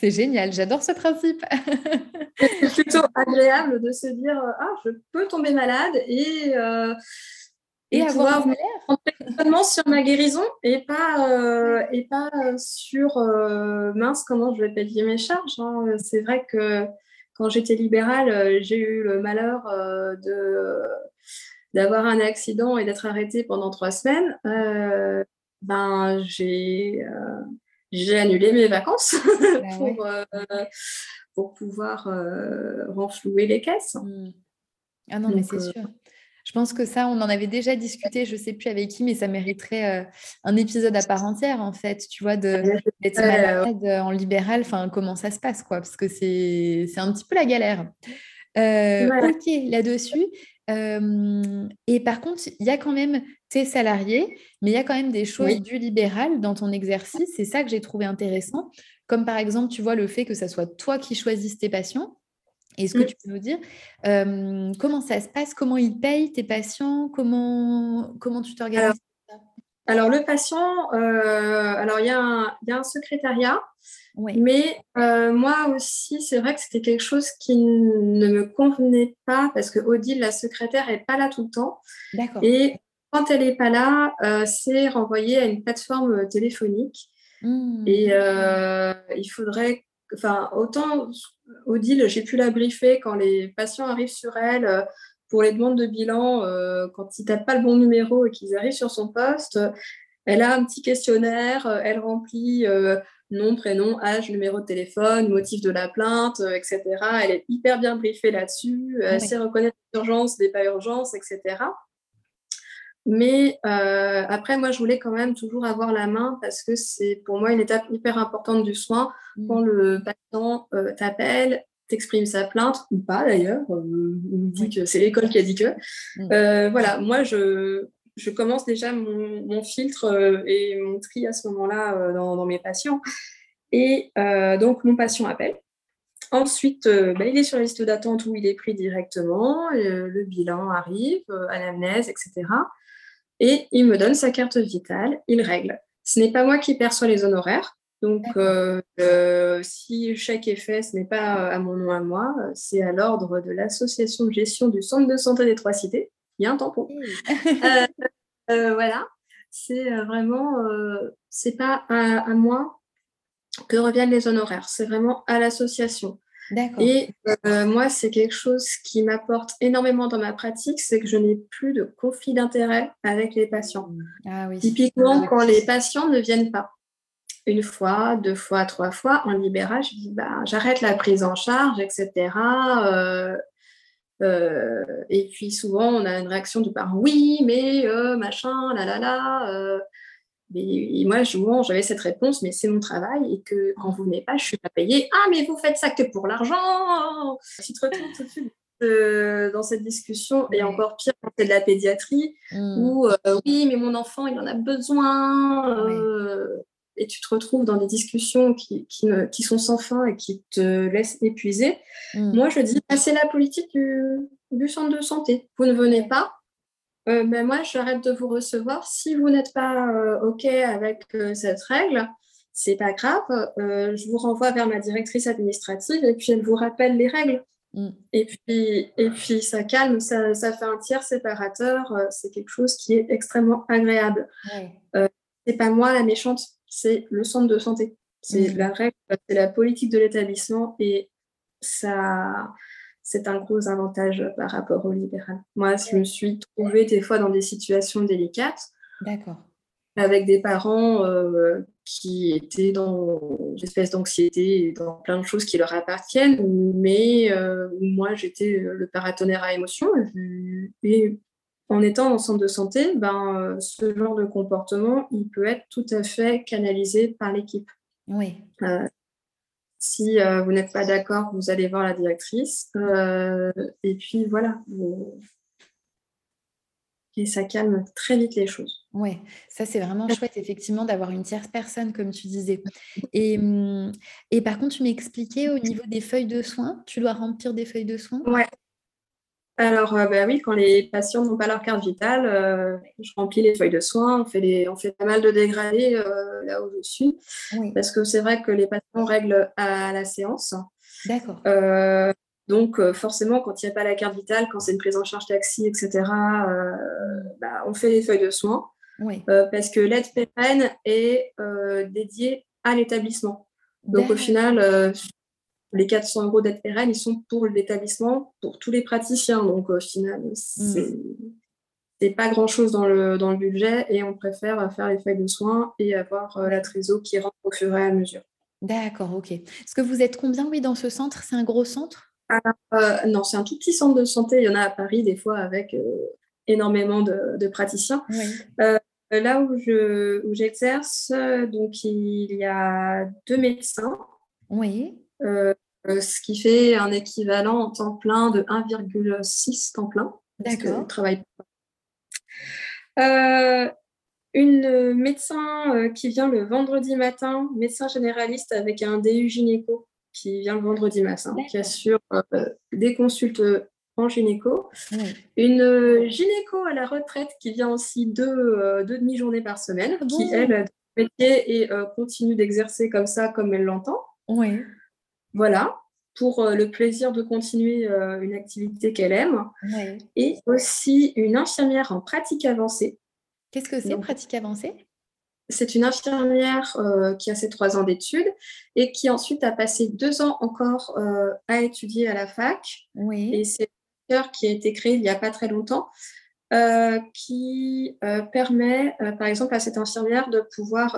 C'est génial, j'adore ce principe. c'est plutôt agréable de se dire ah je peux tomber malade et euh, et, avoir seulement sur ma guérison et pas euh, et pas sur euh, mince comment je vais payer mes charges. Hein. C'est vrai que quand j'étais libérale, j'ai eu le malheur de d'avoir un accident et d'être arrêtée pendant trois semaines ben, j'ai j'ai annulé mes vacances bah pour, pour pouvoir renflouer les caisses. Mmh. Ah non, mais c'est sûr. Je pense que ça, on en avait déjà discuté, je ne sais plus avec qui, mais ça mériterait un épisode à part entière, en fait, tu vois, d'être malade en libéral, enfin, comment ça se passe, quoi, parce que c'est un petit peu la galère. Ok, là-dessus. et par contre, il y a quand même tes salariés, mais il y a quand même des choses du libéral dans ton exercice. C'est ça que j'ai trouvé intéressant. Comme par exemple, tu vois, le fait que ça soit toi qui choisisses tes patients. Est-ce que mmh. tu peux nous dire comment ça se passe? Comment ils payent tes patients? Comment, comment tu t'organises alors, le patient, alors il y, y, a un secrétariat, mais moi aussi, c'est vrai que c'était quelque chose qui ne me convenait pas parce que Odile, la secrétaire, n'est pas là tout le temps. D'accord. Et quand elle n'est pas là, c'est renvoyé à une plateforme téléphonique. Mmh. Et il faudrait enfin, autant Odile, j'ai pu la briefer quand les patients arrivent sur elle euh, pour les demandes de bilan, euh, quand ils ne tapent pas le bon numéro et qu'ils arrivent sur son poste, elle a un petit questionnaire, euh, elle remplit nom, prénom, âge, numéro de téléphone, motif de la plainte, etc. Elle est hyper bien briefée là-dessus, elle sait reconnaître l'urgence, des pas urgences, etc. Mais euh, après, moi, je voulais quand même toujours avoir la main parce que c'est pour moi une étape hyper importante du soin. Mmh. Quand le patient euh, t'appelle, t'exprime sa plainte, ou pas d'ailleurs, euh, dit que c'est l'école qui a dit que. Mmh. voilà, moi, je, je commence déjà mon, mon filtre et mon tri à ce moment-là dans, dans, mes patients. Et donc, mon patient appelle. Ensuite, bah, il est sur la liste d'attente où il est pris directement, le bilan arrive, anamnèse, etc et il me donne sa carte vitale, il règle. Ce n'est pas moi qui perçois les honoraires. Donc, euh, euh, si le chèque est fait, ce n'est pas à mon nom à moi, c'est à l'ordre de l'association de gestion du centre de santé des Trois Cités. Il y a un tampon. Euh, voilà, c'est vraiment, c'est pas à, moi que reviennent les honoraires, c'est vraiment à l'association. Et euh, moi, c'est quelque chose qui m'apporte énormément dans ma pratique, c'est que je n'ai plus de conflit d'intérêt avec les patients. Mmh. Ah Typiquement, quand les patients ne viennent pas une fois, deux fois, trois fois, en libéral, je dis bah, j'arrête la prise en charge, etc. Euh, euh, et puis souvent, on a une réaction du parent oui, mais machin, là là là. Et, moi, souvent, j'avais cette réponse, mais c'est mon travail et que quand vous venez pas, je suis pas payée. Ah, mais vous faites ça que pour l'argent. Tu te retrouves tout de suite euh, dans cette discussion, et encore pire quand c'est de la pédiatrie, mmh. où euh, oui, mais mon enfant, il en a besoin. Euh, et tu te retrouves dans des discussions qui, qui, qui, sont sans fin et qui te laissent épuiser. Mmh. Moi, je dis, ah, c'est la politique du, du centre de santé. Vous ne venez pas, euh, ben moi, j'arrête de vous recevoir. Si vous n'êtes pas euh, OK avec euh, cette règle, c'est pas grave. je vous renvoie vers ma directrice administrative et puis elle vous rappelle les règles. Mm. Et, puis, et puis, ça calme, ça, ça fait un tiers séparateur. c'est quelque chose qui est extrêmement agréable. Ouais. c'est pas moi la méchante, c'est le centre de santé. C'est mm. la règle, c'est la politique de l'établissement et ça c'est un gros avantage par rapport au libéral. Moi, je me suis trouvée des fois dans des situations délicates. D'accord. Avec des parents euh, qui étaient dans une espèce d'anxiété et dans plein de choses qui leur appartiennent, mais euh, moi, j'étais le paratonnerre à émotion. Et, en étant en centre de santé, ben, ce genre de comportement, il peut être tout à fait canalisé par l'équipe. Oui. Euh, si euh, vous n'êtes pas d'accord, vous allez voir la directrice. Euh, et puis voilà. Et ça calme très vite les choses. Oui, ça c'est vraiment chouette, effectivement, d'avoir une tierce personne, comme tu disais. Et, hum, et par contre, tu m'expliquais au niveau des feuilles de soins, tu dois remplir des feuilles de soins? Ouais, alors, euh, bah oui, quand les patients n'ont pas leur carte vitale, euh, je remplis les feuilles de soins, on fait, les, on fait pas mal de dégradés euh, là où je suis, parce que c'est vrai que les patients règlent à la séance. D'accord. donc, forcément, quand il n'y a pas la carte vitale, quand c'est une prise en charge taxi, etc., bah, on fait les feuilles de soins, parce que l'aide pérenne est dédiée à l'établissement. Donc, au final, les 400 euros d'aide pérenne, ils sont pour l'établissement, pour tous les praticiens. Donc, au final, c'est c'est pas grand-chose dans le, dans le budget et on préfère faire les feuilles de soins et avoir la trésor qui rentre au fur et à mesure. D'accord, ok. Est-ce que vous êtes combien, oui, dans ce centre? C'est un gros centre? Non, c'est un tout petit centre de santé. Il y en a à Paris, des fois, avec énormément de, praticiens. là où, je, où j'exerce, donc il y a deux médecins. Oui. Euh, ce qui fait un équivalent en temps plein de 1,6 temps plein. D'accord. Travail. Euh, une médecin euh, qui vient le vendredi matin, médecin généraliste avec un DU gynéco qui vient le vendredi matin, qui assure des consultes en gynéco. Une gynéco à la retraite qui vient aussi deux, deux demi-journées par semaine, ah qui, elle, métier et continue d'exercer comme ça, comme elle l'entend. Oui. Voilà, pour euh, le plaisir de continuer euh, une activité qu'elle aime. Et aussi une infirmière en pratique avancée. Qu'est-ce que c'est, pratique avancée? C'est une infirmière euh, qui a ses trois ans d'études et qui ensuite a passé deux ans encore à étudier à la fac. Oui. Et c'est un qui a été créé il n'y a pas très longtemps. qui permet, par exemple, à cette infirmière de pouvoir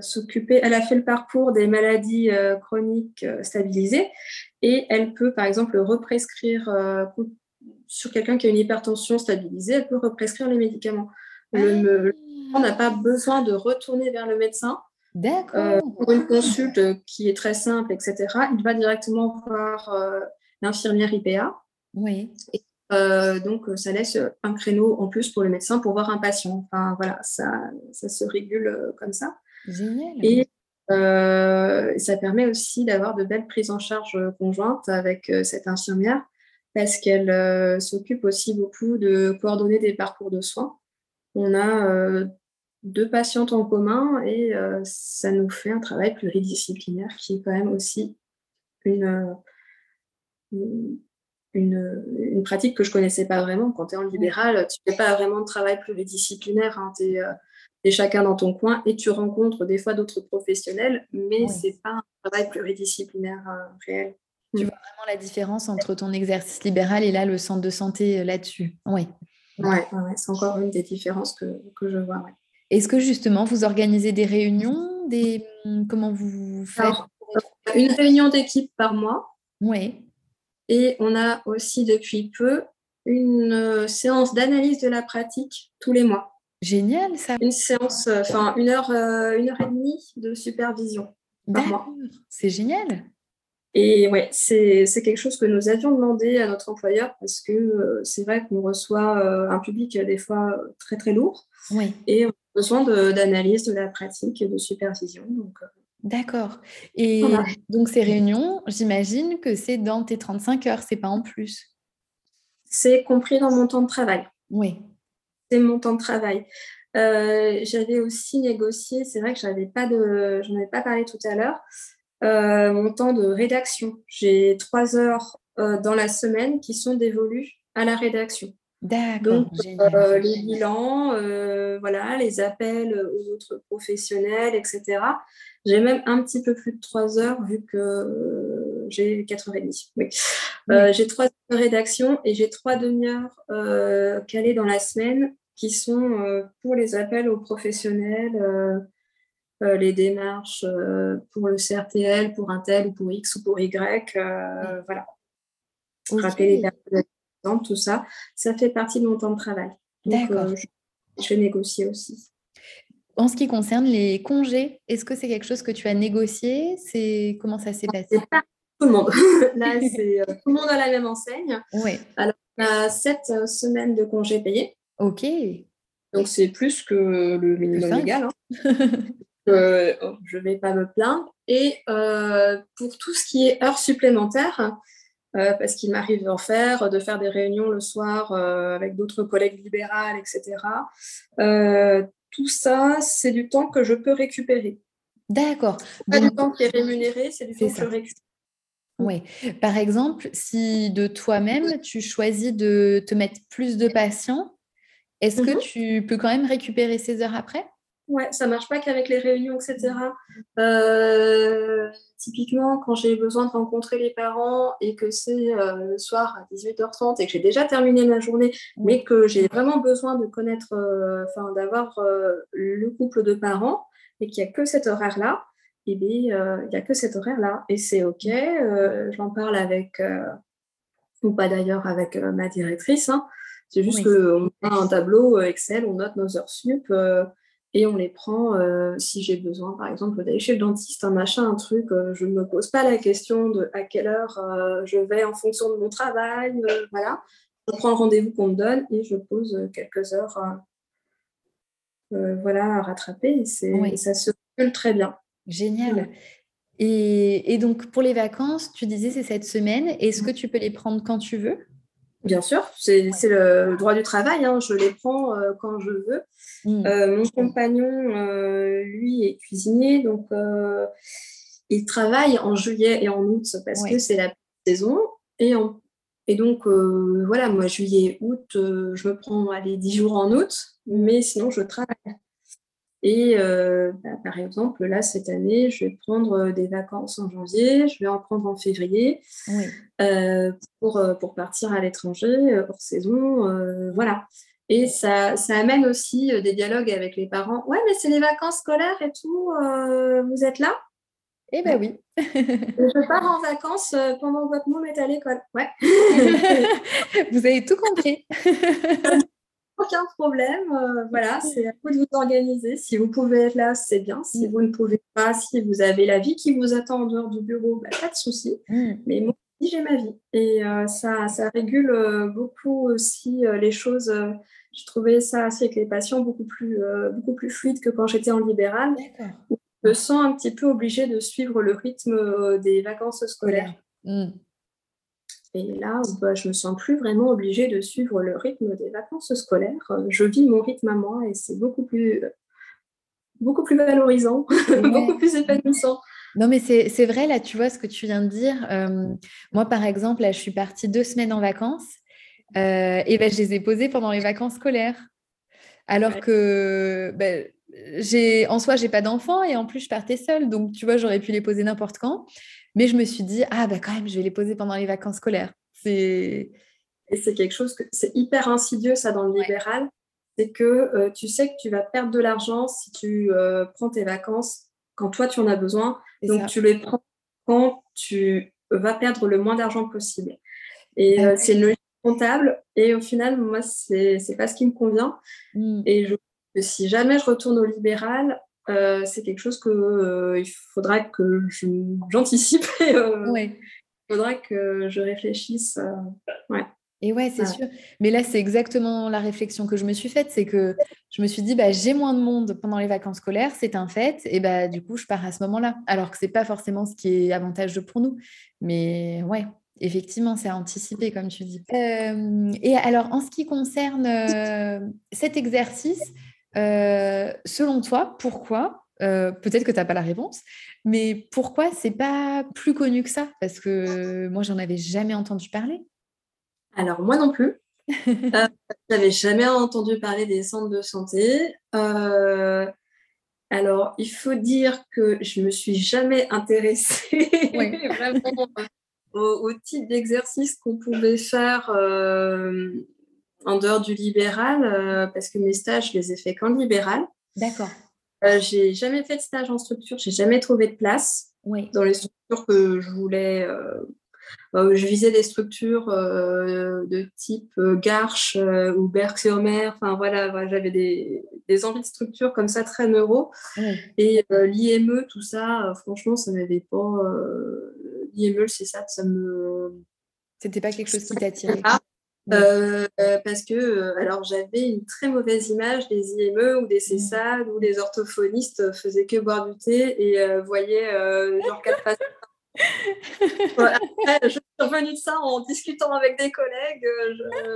s'occuper. Elle a fait le parcours des maladies euh, chroniques euh, stabilisées et elle peut, par exemple, represcrire sur quelqu'un qui a une hypertension stabilisée, elle peut represcrire les médicaments. Le, on n'a pas besoin de retourner vers le médecin. pour une consulte qui est très simple, etc., il va directement voir l'infirmière IPA. Oui. donc, ça laisse un créneau en plus pour le médecin pour voir un patient. Enfin, voilà, ça, ça se régule comme ça. Et euh, ça permet aussi d'avoir de belles prises en charge conjointes avec euh, cette infirmière parce qu'elle euh, s'occupe aussi beaucoup de coordonner des parcours de soins. On a deux patientes en commun et ça nous fait un travail pluridisciplinaire qui est quand même aussi une, une, pratique que je connaissais pas vraiment. Quand tu es en libéral, tu fais pas vraiment de travail pluridisciplinaire. Hein. Tu es, chacun dans ton coin et tu rencontres des fois d'autres professionnels, mais ce c'est pas un travail pluridisciplinaire euh, réel. Tu mm. vois vraiment la différence entre ton exercice libéral et là le centre de santé euh, là-dessus. Oui. Ouais, c'est encore une des différences que, que je vois. Est-ce que justement vous organisez des réunions des... Comment vous faites Une réunion d'équipe par mois. Oui. Et on a aussi depuis peu une euh, séance d'analyse de la pratique tous les mois. Génial ça. Une séance, euh, enfin une heure, euh, une heure et demie de supervision par mois. C'est génial. Et ouais, c'est quelque chose que nous avions demandé à notre employeur parce que c'est vrai qu'on reçoit un public des fois très très lourd. Oui. Et on a besoin d'analyse de, de, la pratique et de supervision. Donc, D'accord. Et donc ces réunions, j'imagine que c'est dans tes 35 heures, c'est pas en plus. C'est compris dans mon temps de travail. Oui. Mon temps de travail. Euh, j'avais aussi négocié, c'est vrai que j'avais pas de, j'en avais pas parlé tout à l'heure, euh, mon temps de rédaction. J'ai trois heures euh, dans la semaine qui sont dévolues à la rédaction. D'accord. Donc, les bilans, voilà, les appels aux autres professionnels, etc. J'ai même un petit peu plus de trois heures vu que j'ai 4h30. Oui. Euh, j'ai trois heures de rédaction et j'ai trois demi-heures calées dans la semaine qui sont pour les appels aux professionnels, les démarches pour le CRTL, pour un tel ou pour X ou pour Y. Voilà. Rappeler les personnes, tout ça. Ça fait partie de mon temps de travail. D'accord. je, je vais négocier aussi. En ce qui concerne les congés, est-ce que c'est quelque chose que tu as négocié? C'est comment ça s'est passé? pas tout le monde. Là, c'est euh, tout le monde à la même enseigne. Oui. Alors, on a sept euh, semaines de congés payés. Ok. Donc, c'est plus que le minimum légal. Hein. euh, oh, je ne vais pas me plaindre. Et euh, pour tout ce qui est heures supplémentaires, parce qu'il m'arrive d'en faire, de faire des réunions le soir avec d'autres collègues libérales, etc tout ça, c'est du temps que je peux récupérer. D'accord. Pas du temps qui est rémunéré, c'est du temps que je récupère. Oui. Par exemple, si de toi-même, tu choisis de te mettre plus de patients, est-ce que mhm. tu peux quand même récupérer ces heures après? Ouais, ça marche pas qu'avec les réunions, etc. Euh, typiquement, quand j'ai besoin de rencontrer les parents et que c'est euh, le soir à 18h30 et que j'ai déjà terminé ma journée, mais que j'ai vraiment besoin de connaître, euh, enfin, d'avoir le couple de parents et qu'il n'y a que cet horaire-là, eh bien, il n'y a que cet horaire-là. Et c'est OK. J'en parle avec, ou pas d'ailleurs avec ma directrice. Hein. C'est juste qu'on a un tableau Excel, on note nos heures sup et on les prend euh, si j'ai besoin, par exemple, d'aller chez le dentiste, un machin, un truc. Euh, je ne me pose pas la question de à quelle heure euh, je vais en fonction de mon travail. voilà. Je prends le rendez-vous qu'on me donne et je pose quelques heures voilà, à rattraper. Et, ça se fait très bien. Génial. Et, et, donc, pour les vacances, tu disais c'est cette semaine. Est-ce que tu peux les prendre quand tu veux? Bien sûr, c'est le droit du travail, hein. je les prends euh, quand je veux. Mmh. Euh, mon compagnon, euh, lui, est cuisinier, donc il travaille en juillet et en août parce que c'est la saison. Et, et donc, voilà, moi, juillet, août, je me prends les 10 jours en août, mais sinon, je travaille. Et euh, bah, par exemple, là, cette année, je vais prendre euh, des vacances en janvier, je vais en prendre en février euh, pour, pour partir à l'étranger, hors saison. voilà. Et ça, ça, amène aussi des dialogues avec les parents. Ouais, mais c'est les vacances scolaires et tout. vous êtes là? Eh bien oui. je pars en vacances pendant que votre môme est à l'école. Ouais. vous avez tout compris aucun problème. Euh, voilà, c'est à vous de vous organiser. Si vous pouvez être là, c'est bien. Si mm. vous ne pouvez pas, si vous avez la vie qui vous attend en dehors du bureau, bah, pas de souci. Mm. Mais moi j'ai ma vie. Et euh, ça, ça régule euh, beaucoup aussi les choses. j'ai trouvé ça aussi avec les patients beaucoup plus, beaucoup plus fluide que quand j'étais en libéral. Je me sens un petit peu obligée de suivre le rythme des vacances scolaires. Mm. Et là, bah, je me sens plus vraiment obligée de suivre le rythme des vacances scolaires. Je vis mon rythme à moi et c'est beaucoup plus, beaucoup plus valorisant, beaucoup plus épanouissant. Non, mais c'est vrai, là, tu vois ce que tu viens de dire. Euh, moi, par exemple, là, je suis partie deux semaines en vacances euh, et ben, je les ai posées pendant les vacances scolaires. Alors que ben, en soi, j'ai pas d'enfants et en plus, je partais seule. Donc, tu vois, j'aurais pu les poser n'importe quand. Mais je me suis dit, ah, bah quand même, je vais les poser pendant les vacances scolaires. C'est... Et c'est quelque chose que c'est hyper insidieux, ça, dans le libéral. C'est que euh, tu sais que tu vas perdre de l'argent si tu euh, prends tes vacances quand toi, tu en as besoin. Donc, tu les prends quand tu vas perdre le moins d'argent possible. Et euh, c'est une logique comptable. Et au final, moi, c'est, c'est pas ce qui me convient. Hmm. Et je si jamais je retourne au libéral, euh, c'est quelque chose que euh, il faudra que j'anticipe. Euh, Il faudra que je réfléchisse. ouais. Et ouais, c'est sûr. Mais là, c'est exactement la réflexion que je me suis faite. C'est que je me suis dit, bah, j'ai moins de monde pendant les vacances scolaires, c'est un fait. Et bah, du coup, je pars à ce moment-là. Alors que c'est pas forcément ce qui est avantageux pour nous. Mais ouais, effectivement, c'est à anticiper, comme tu dis. et alors, en ce qui concerne cet exercice, euh, selon toi, pourquoi euh, Peut-être que tu n'as pas la réponse, mais pourquoi c'est pas plus connu que ça? Parce que moi, j'en avais jamais entendu parler. Alors, moi non plus. euh, J'avais jamais entendu parler des centres de santé. Euh, alors, il faut dire que je me suis jamais intéressée vraiment au, type d'exercice qu'on pouvait faire en dehors du libéral, euh, parce que mes stages, je les ai faits qu'en libéral. D'accord. Euh, j'ai jamais fait de stage en structure, j'ai jamais trouvé de place dans les structures que je voulais. Euh, je visais des structures de type Garche ou Berck-sur-Mer. Enfin voilà, j'avais des, des, envies de structures comme ça très neuro. Et l'IME, tout ça, franchement, ça m'avait pas. L'IME, c'est ça, ça me. C'était pas quelque chose qui t'attirait. Euh, parce que euh, alors j'avais une très mauvaise image des IME ou des CESAD où les orthophonistes faisaient que boire du thé et euh, voyaient genre quatre patients. je suis revenue de ça en discutant avec des collègues.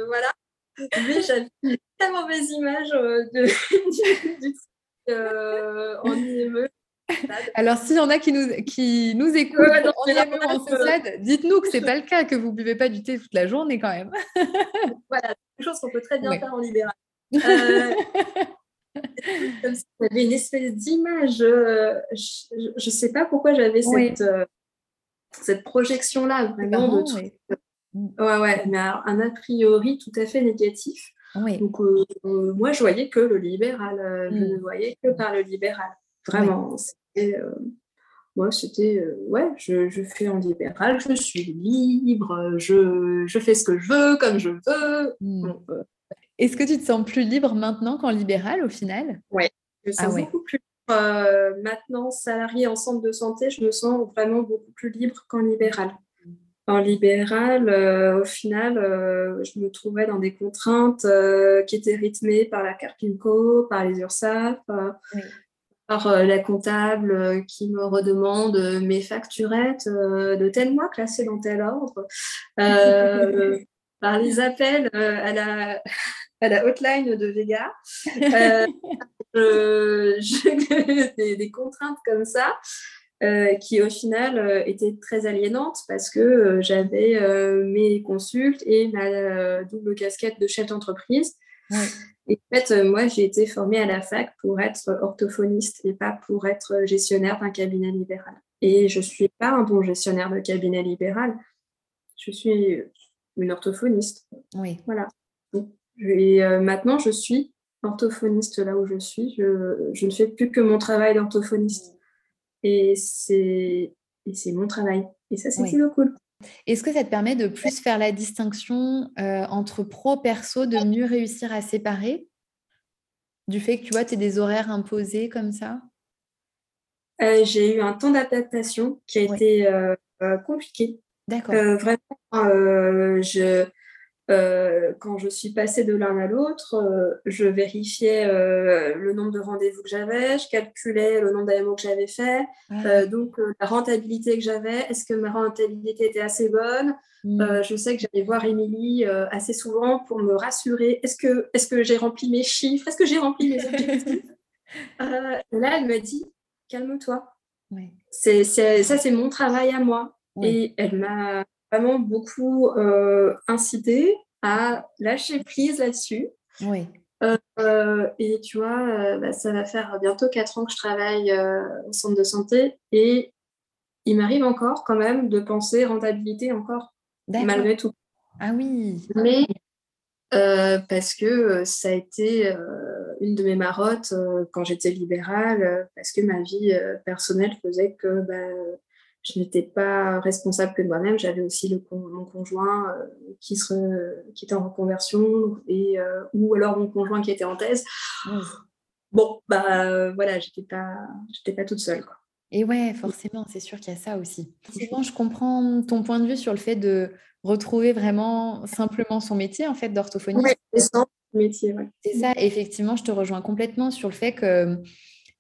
voilà. Mais j'avais une très mauvaise image de, du, du, en IME. Alors, s'il y en a qui nous, qui nous écoutent en dites-nous que ce n'est pas le cas, que vous ne buvez pas du thé toute la journée quand même. voilà, c'est quelque chose qu'on peut très bien faire en libéral. Euh, J'avais une espèce d'image. je ne sais pas pourquoi j'avais cette, cette projection-là, vraiment. De ouais. ouais, mais un a priori tout à fait négatif. Donc, moi, je voyais que le libéral. Je ne mm. voyais que par le libéral. Vraiment. C'était moi, c'était, euh, ouais, je, je, fais en libéral, je suis libre, je, je, fais ce que je veux, comme je veux. Hmm. Euh, Est-ce que tu te sens plus libre maintenant qu'en libéral au final? Ouais, je me sens ah beaucoup plus libre. Euh, maintenant, salarié en centre de santé, je me sens vraiment beaucoup plus libre qu'en libéral. En libéral, au final, je me trouvais dans des contraintes qui étaient rythmées par la Carpinco, par les URSAF, par euh, la comptable euh, qui me redemande euh, mes facturettes de tel mois classées dans tel ordre, par les appels à, la, à la hotline de Vega, des, contraintes comme ça. qui au final étaient très aliénantes parce que j'avais mes consultes et ma double casquette de chef d'entreprise. Et en fait, euh, moi, j'ai été formée à la fac pour être orthophoniste et pas pour être gestionnaire d'un cabinet libéral. Et je ne suis pas un bon gestionnaire de cabinet libéral. Je suis une orthophoniste. Oui. Voilà. Et euh, maintenant, je suis orthophoniste là où je suis. Je, je ne fais plus que mon travail d'orthophoniste. Et c'est mon travail. Et ça, c'est oui. cool. Est-ce que ça te permet de plus faire la distinction euh, entre pro-perso, de mieux réussir à séparer? Du fait que tu vois, tu as des horaires imposés comme ça? Euh, J'ai eu un temps d'adaptation qui a été euh, compliqué. D'accord. vraiment, je, euh, quand je suis passée de l'un à l'autre, euh, je vérifiais euh, le nombre de rendez-vous que j'avais, je calculais le nombre d'AMO que j'avais fait, ah. donc la rentabilité que j'avais, est-ce que ma rentabilité était assez bonne? Mmh. Je sais que j'allais voir Émilie assez souvent pour me rassurer, est-ce que, est que j'ai rempli mes chiffres, est-ce que j'ai rempli mes objectifs? Là, elle m'a dit, calme-toi. C'est, ça, c'est mon travail à moi. Et elle m'a vraiment beaucoup euh, incité à lâcher prise là-dessus. Oui. Euh, et tu vois, euh, bah, ça va faire bientôt quatre ans que je travaille au centre de santé et il m'arrive encore quand même de penser rentabilité encore, malgré tout. Ah oui. Mais parce que ça a été une de mes marottes quand j'étais libérale, parce que ma vie personnelle faisait que bah, je n'étais pas responsable que de moi-même, j'avais aussi le, mon conjoint euh, qui, qui était en reconversion et, euh, ou alors mon conjoint qui était en thèse. Bon, bah voilà, j'étais pas, j'étais pas toute seule. Quoi. Et ouais, forcément, c'est sûr qu'il y a ça aussi. Souvent, je comprends ton point de vue sur le fait de retrouver vraiment simplement son métier en fait d'orthophoniste. Oui, c'est métier. Ouais. C'est ça, effectivement, je te rejoins complètement sur le fait que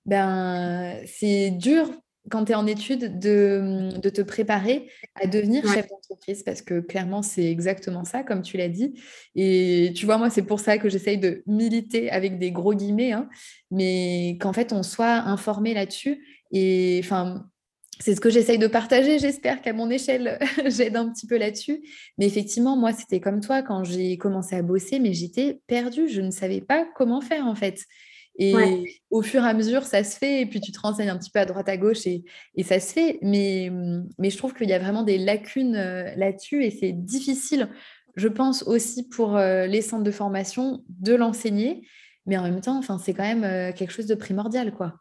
ben, c'est dur quand tu es en études, de, de, te préparer à devenir chef d'entreprise parce que clairement, c'est exactement ça, comme tu l'as dit. Et tu vois, moi, c'est pour ça que j'essaye de militer avec des gros guillemets, hein, mais qu'en fait, on soit informé là-dessus. Et enfin, c'est ce que j'essaye de partager. J'espère qu'à mon échelle, j'aide un petit peu là-dessus. Mais effectivement, moi, c'était comme toi quand j'ai commencé à bosser, mais j'étais perdue. Je ne savais pas comment faire en fait. Et au fur et à mesure, ça se fait. Et puis, tu te renseignes un petit peu à droite, à gauche et, et ça se fait. Mais, mais je trouve qu'il y a vraiment des lacunes là-dessus et c'est difficile, je pense aussi pour les centres de formation de l'enseigner. Mais en même temps, enfin, c'est quand même quelque chose de primordial, quoi.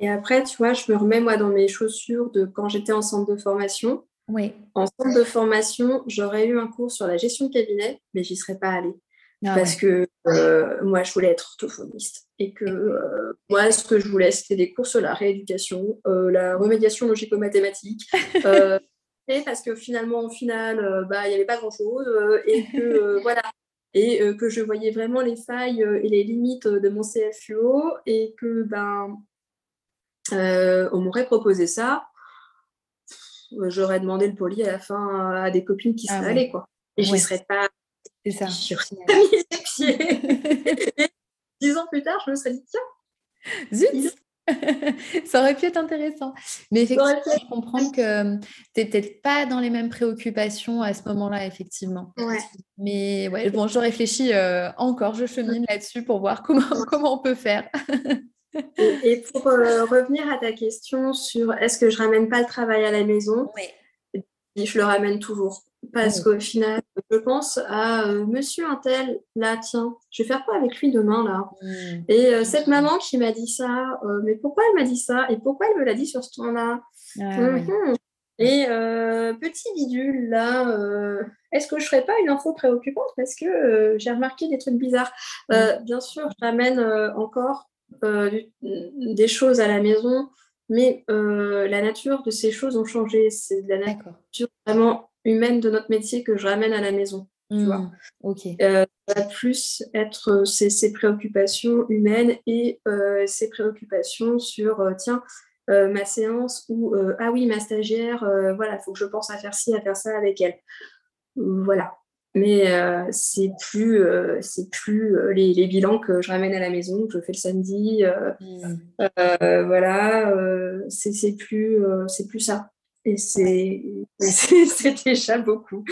Et après, tu vois, je me remets moi dans mes chaussures de quand j'étais en centre de formation. Oui. En centre de formation, j'aurais eu un cours sur la gestion de cabinet, mais j'y serais pas allée. Ah parce que euh, moi, je voulais être orthophoniste. Et que euh, moi, ce que je voulais, c'était des cours sur la rééducation, euh, la remédiation logico-mathématique. et parce que finalement, au final, bah, il n'y avait pas grand-chose. et que, voilà. Et que je voyais vraiment les failles et les limites de mon CFUO. Et que, ben, on m'aurait proposé ça. J'aurais demandé le poli à la fin à des copines qui ah seraient allées, quoi. Et je ne serais pas c'est ça. Dix ans plus tard, je me serais dit, tiens, zut ça aurait pu être intéressant. Mais effectivement, je comprends que tu n'es peut-être pas dans les mêmes préoccupations à ce moment-là, effectivement. Mais ouais, bon, je réfléchis euh, encore, je chemine là-dessus pour voir comment, comment on peut faire. et, pour euh, revenir à ta question sur est-ce que je ramène pas le travail à la maison, oui. je le ramène toujours. Parce qu'au final, je pense à euh, monsieur Intel, là, tiens, je vais faire quoi avec lui demain, là? Mmh. Et euh, cette maman qui m'a dit ça, euh, mais pourquoi elle m'a dit ça? Et pourquoi elle me l'a dit sur ce ton-là ah mmh Et petit bidule, là, est-ce que je ne ferais pas une info préoccupante? Parce que j'ai remarqué des trucs bizarres. Mmh. Bien sûr, je ramène encore des choses à la maison, mais la nature de ces choses ont changé. C'est de la nature vraiment humaine de notre métier que je ramène à la maison. Tu vois. Mmh, ok. Euh, va plus être ces, préoccupations humaines et euh, ces préoccupations sur euh, tiens, ma séance ou ah oui, ma stagiaire, voilà, il faut que je pense à faire ci, à faire ça avec elle. Voilà. Mais c'est plus, c'est plus les, les, bilans que je ramène à la maison, que je fais le samedi. Mmh. voilà, c'est plus, c'est plus ça. Et c'est déjà beaucoup.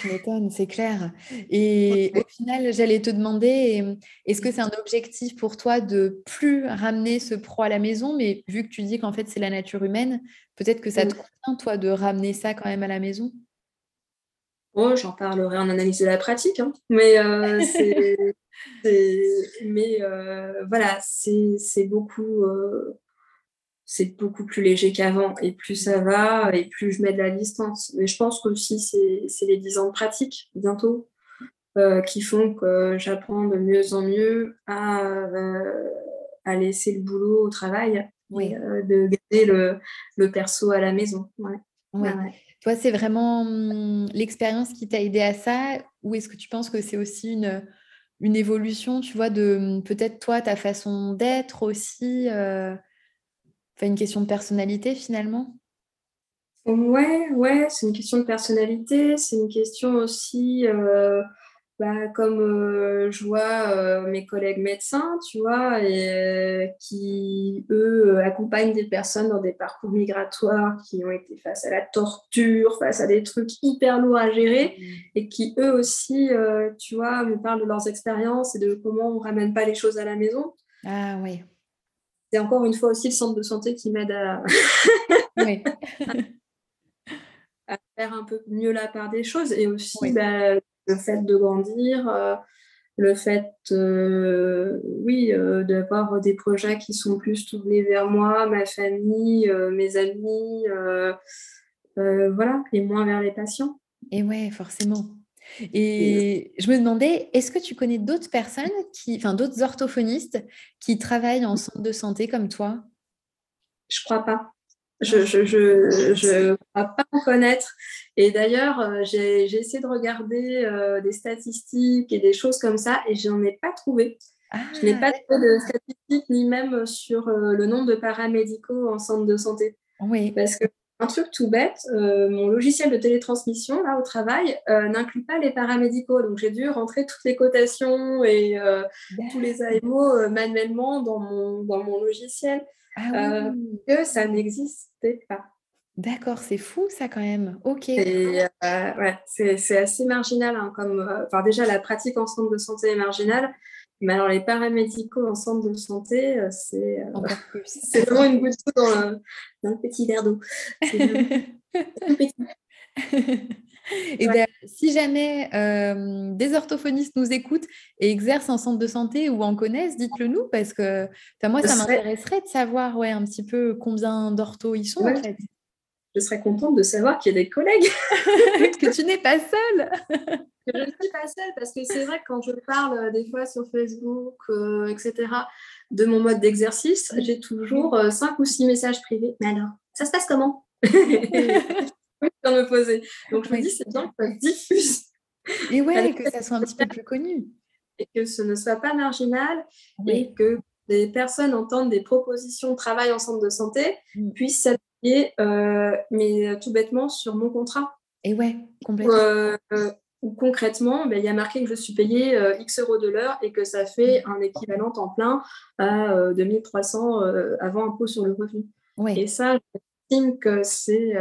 Tu m'étonnes, c'est clair. Et au final, j'allais te demander, est-ce que c'est un objectif pour toi de plus ramener ce pro à la maison? Mais vu que tu dis qu'en fait, c'est la nature humaine, peut-être que ça te convient, toi, de ramener ça quand même à la maison? Oh, j'en parlerai en analyse de la pratique. Hein. Mais, euh, mais euh, voilà, c'est beaucoup... Euh, c'est beaucoup plus léger qu'avant. Et plus ça va, et plus je mets de la distance. Mais je pense qu'aussi, c'est les 10 ans de pratique, bientôt, euh, qui font que j'apprends de mieux en mieux à, euh, à laisser le boulot au travail, oui. Euh, de garder le, le, perso à la maison. Ouais. Toi, c'est vraiment hum, l'expérience qui t'a aidé à ça Ou est-ce que tu penses que c'est aussi une, une évolution, tu vois, de hum, peut-être toi, ta façon d'être aussi Enfin, une question de personnalité finalement Ouais, ouais, c'est une question de personnalité. C'est une question aussi, euh, bah, comme euh, je vois euh, mes collègues médecins, tu vois, et, qui, eux, accompagnent des personnes dans des parcours migratoires qui ont été face à la torture, face à des trucs hyper lourds à gérer, et qui, eux aussi, tu vois, me parlent de leurs expériences et de comment on ramène pas les choses à la maison. Ah oui c'est encore une fois aussi le centre de santé qui m'aide à... faire un peu mieux la part des choses et aussi bah, le fait de grandir, euh, le fait, euh, oui, euh, d'avoir des projets qui sont plus tournés vers moi, ma famille, mes amis, voilà, et moins vers les patients. Et ouais, forcément. Et je me demandais, est-ce que tu connais d'autres personnes, qui, enfin d'autres orthophonistes qui travaillent en centre de santé comme toi? Je crois pas. Je ne je, je, crois pas en connaître. Et d'ailleurs, euh, j'ai essayé de regarder euh, des statistiques et des choses comme ça et je n'en ai pas trouvé. je n'ai ah, pas trouvé de statistiques ni même sur euh, le nombre de paramédicaux en centre de santé. Oui. Parce que un truc tout bête, euh, mon logiciel de télétransmission, là, au travail, euh, n'inclut pas les paramédicaux. Donc, j'ai dû rentrer toutes les cotations et euh, tous les AMO manuellement dans mon, dans mon logiciel. Ah que ça n'existait pas. D'accord, c'est fou ça quand même. Ok. ouais, c'est assez marginal. Hein, comme, enfin, déjà, la pratique en centre de santé est marginale. Mais alors, les paramédicaux en centre de santé, euh, c'est euh, vraiment une goutte d'eau dans, un petit verre d'eau. Et ben, si jamais euh, des orthophonistes nous écoutent et exercent en centre de santé ou en connaissent, dites-le nous parce que moi, ça m'intéresserait de savoir ouais, un petit peu combien d'orthos ils sont en fait. Je serais contente de savoir qu'il y a des collègues. que tu n'es pas seule je ne suis pas seule parce que c'est vrai que quand je parle euh, des fois sur Facebook, euh, etc., de mon mode d'exercice, j'ai toujours euh, cinq ou six messages privés. Mais alors, ça se passe comment? Je me poser. Donc je me dis, c'est bien que ça se diffuse. Et ouais, que ça soit un petit peu plus connu. Et que ce ne soit pas marginal et que des personnes entendent des propositions de travail en centre de santé mm. puissent s'appuyer, mais tout bêtement, sur mon contrat. Et ouais, complètement. où concrètement, ben, il y a marqué que je suis payée X euros de l'heure et que ça fait un équivalent en plein à 2300 avant impôt sur le revenu. Et ça, j'estime que c'est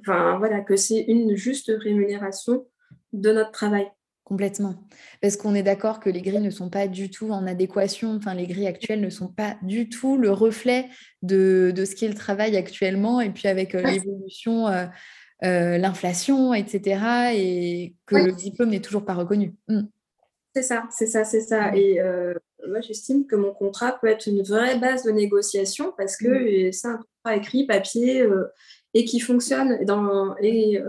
enfin, voilà, que c'est une juste rémunération de notre travail. Complètement. Parce qu'on est d'accord que les grilles ne sont pas du tout en adéquation, enfin les grilles actuelles ne sont pas du tout le reflet de, de ce qu'est le travail actuellement, et puis avec euh, l'évolution, euh, euh, l'inflation, etc., et que le diplôme n'est toujours pas reconnu. Mmh. C'est ça, c'est ça, c'est ça. Et moi, j'estime que mon contrat peut être une vraie base de négociation parce que mmh. c'est un contrat écrit, papier, et qui fonctionne dans, et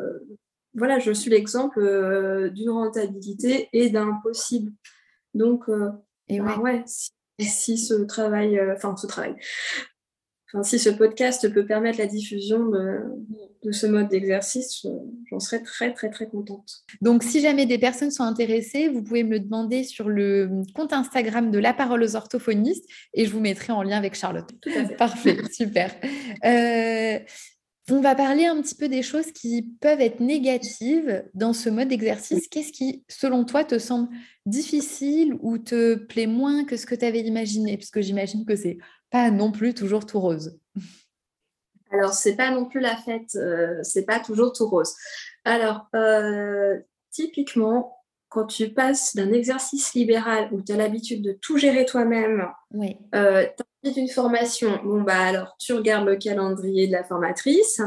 voilà, je suis l'exemple euh, d'une rentabilité et d'un possible. Donc, euh, et bah ouais. si, ce travail, euh, enfin ce travail, enfin si ce podcast peut permettre la diffusion de, de ce mode d'exercice, j'en serais très très très contente. Donc, si jamais des personnes sont intéressées, vous pouvez me le demander sur le compte Instagram de La Parole aux orthophonistes et je vous mettrai en lien avec Charlotte. Tout à fait. Parfait, super. On va parler un petit peu des choses qui peuvent être négatives dans ce mode d'exercice. Qu'est-ce qui, selon toi, te semble difficile ou te plaît moins que ce que tu avais imaginé? Puisque j'imagine que c'est pas non plus toujours tout rose. Alors, c'est pas non plus la fête, euh, c'est pas toujours tout rose. Alors, euh, typiquement, quand tu passes d'un exercice libéral où tu as l'habitude de tout gérer toi-même, oui. Euh, tu as une formation, bon bah alors tu regardes le calendrier de la formatrice,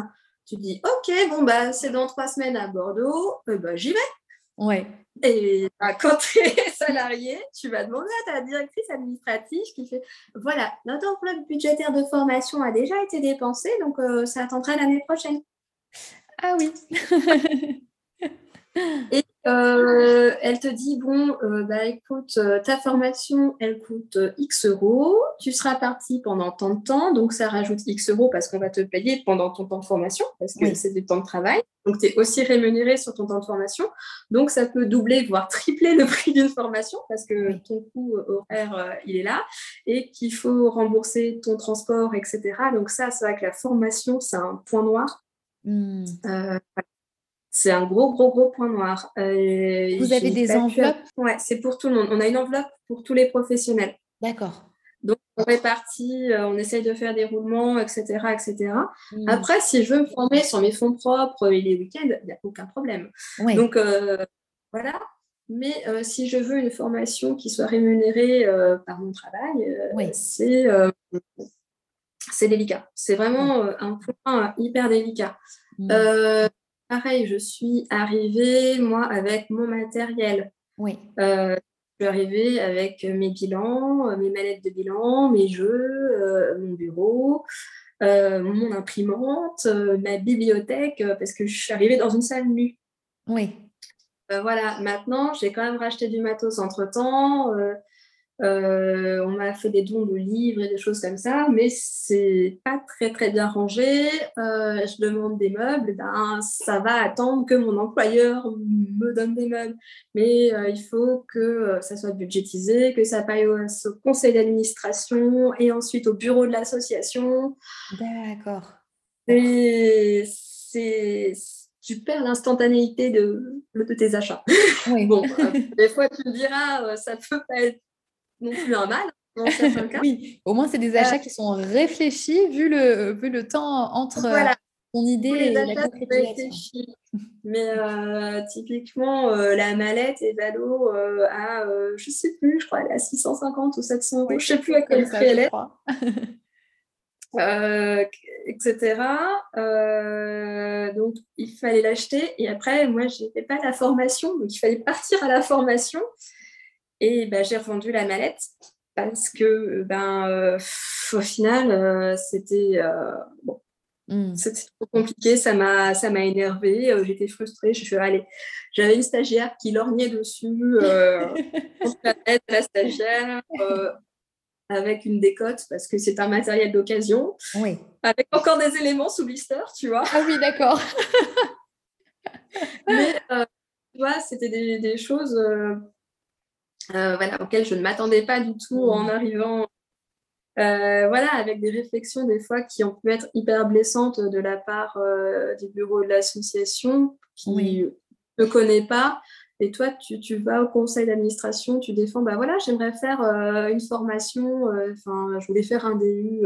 tu dis ok, bon bah c'est dans trois semaines à Bordeaux, euh, bah, j'y vais. Ouais. Et bah, quand tu es salarié, tu vas demander à ta directrice administrative qui fait voilà, notre enveloppe budgétaire de formation a déjà été dépensée, donc euh, ça attendra l'année prochaine. Ah oui. Et euh, elle te dit bon, euh, bah écoute, euh, ta formation, elle coûte X euros. Tu seras parti pendant tant de temps, donc ça rajoute X euros parce qu'on va te payer pendant ton temps de formation, parce que c'est des temps de travail. Donc tu es aussi rémunéré sur ton temps de formation. Donc ça peut doubler, voire tripler le prix d'une formation parce que ton coût horaire, il est là et qu'il faut rembourser ton transport, etc. Donc ça, c'est vrai que la formation, c'est un point noir. Mmh. C'est un gros, gros, gros point noir. Euh, Vous avez des enveloppes? Ouais, c'est pour tout le monde. On a une enveloppe pour tous les professionnels. D'accord. Donc, on répartit, euh, on essaye de faire des roulements, etc. etc. Hmm. Après, si je veux me former sur mes fonds propres et les week-ends, il n'y a aucun problème. Donc, euh, voilà. Mais si je veux une formation qui soit rémunérée par mon travail, c'est c'est délicat. C'est vraiment un point hyper délicat. Hmm pareil, je suis arrivée, moi, avec mon matériel. Oui. Euh, je suis arrivée avec mes bilans, euh, mes manettes de bilan, mes jeux, euh, mon bureau, mon imprimante, ma bibliothèque, parce que je suis arrivée dans une salle nue. Oui. voilà, maintenant, j'ai quand même racheté du matos entre-temps. Euh, on m'a fait des dons de livres et des choses comme ça, mais c'est pas très très bien rangé. Euh, je demande des meubles, ben, ça va attendre que mon employeur me donne des meubles. Mais euh, il faut que ça soit budgétisé, que ça paye au, conseil d'administration et ensuite au bureau de l'association. D'accord. Et c'est tu perds l'instantanéité de, de, tes achats. Oui. bon, des fois tu me diras, ça peut pas être non plus un mal. Dans cas. oui, au moins c'est des achats euh, qui sont réfléchis vu le, vu le temps entre voilà. ton idée et la concrétisation. Mais euh, typiquement, euh, la mallette est valo à, je ne sais plus, je crois, elle est à 650 ou 700 euros. je ne sais plus à quel prix elle est. etc. donc, il fallait l'acheter. Et après, moi, je n'avais pas la formation. Donc, il fallait partir à la formation. Et ben, j'ai revendu la mallette parce que, ben, euh, au final, euh, c'était euh, bon, c'était trop compliqué. Ça m'a, ça m'a énervé. J'étais frustrée. Je suis allez, j'avais une stagiaire qui lorgnait dessus. la la stagiaire. avec une décote parce que c'est un matériel d'occasion. Oui. Avec encore des éléments sous blister, tu vois. Ah oui, d'accord. Mais tu vois, c'était des, des choses euh, voilà, auquel je ne m'attendais pas du tout en mmh. arrivant. Euh, voilà, avec des réflexions des fois qui ont pu être hyper blessantes de la part euh, du bureau de l'association, qui ne connais pas. Et toi, tu, vas au conseil d'administration, tu défends, bah voilà, j'aimerais faire euh, une formation, euh, enfin, je voulais faire un DU.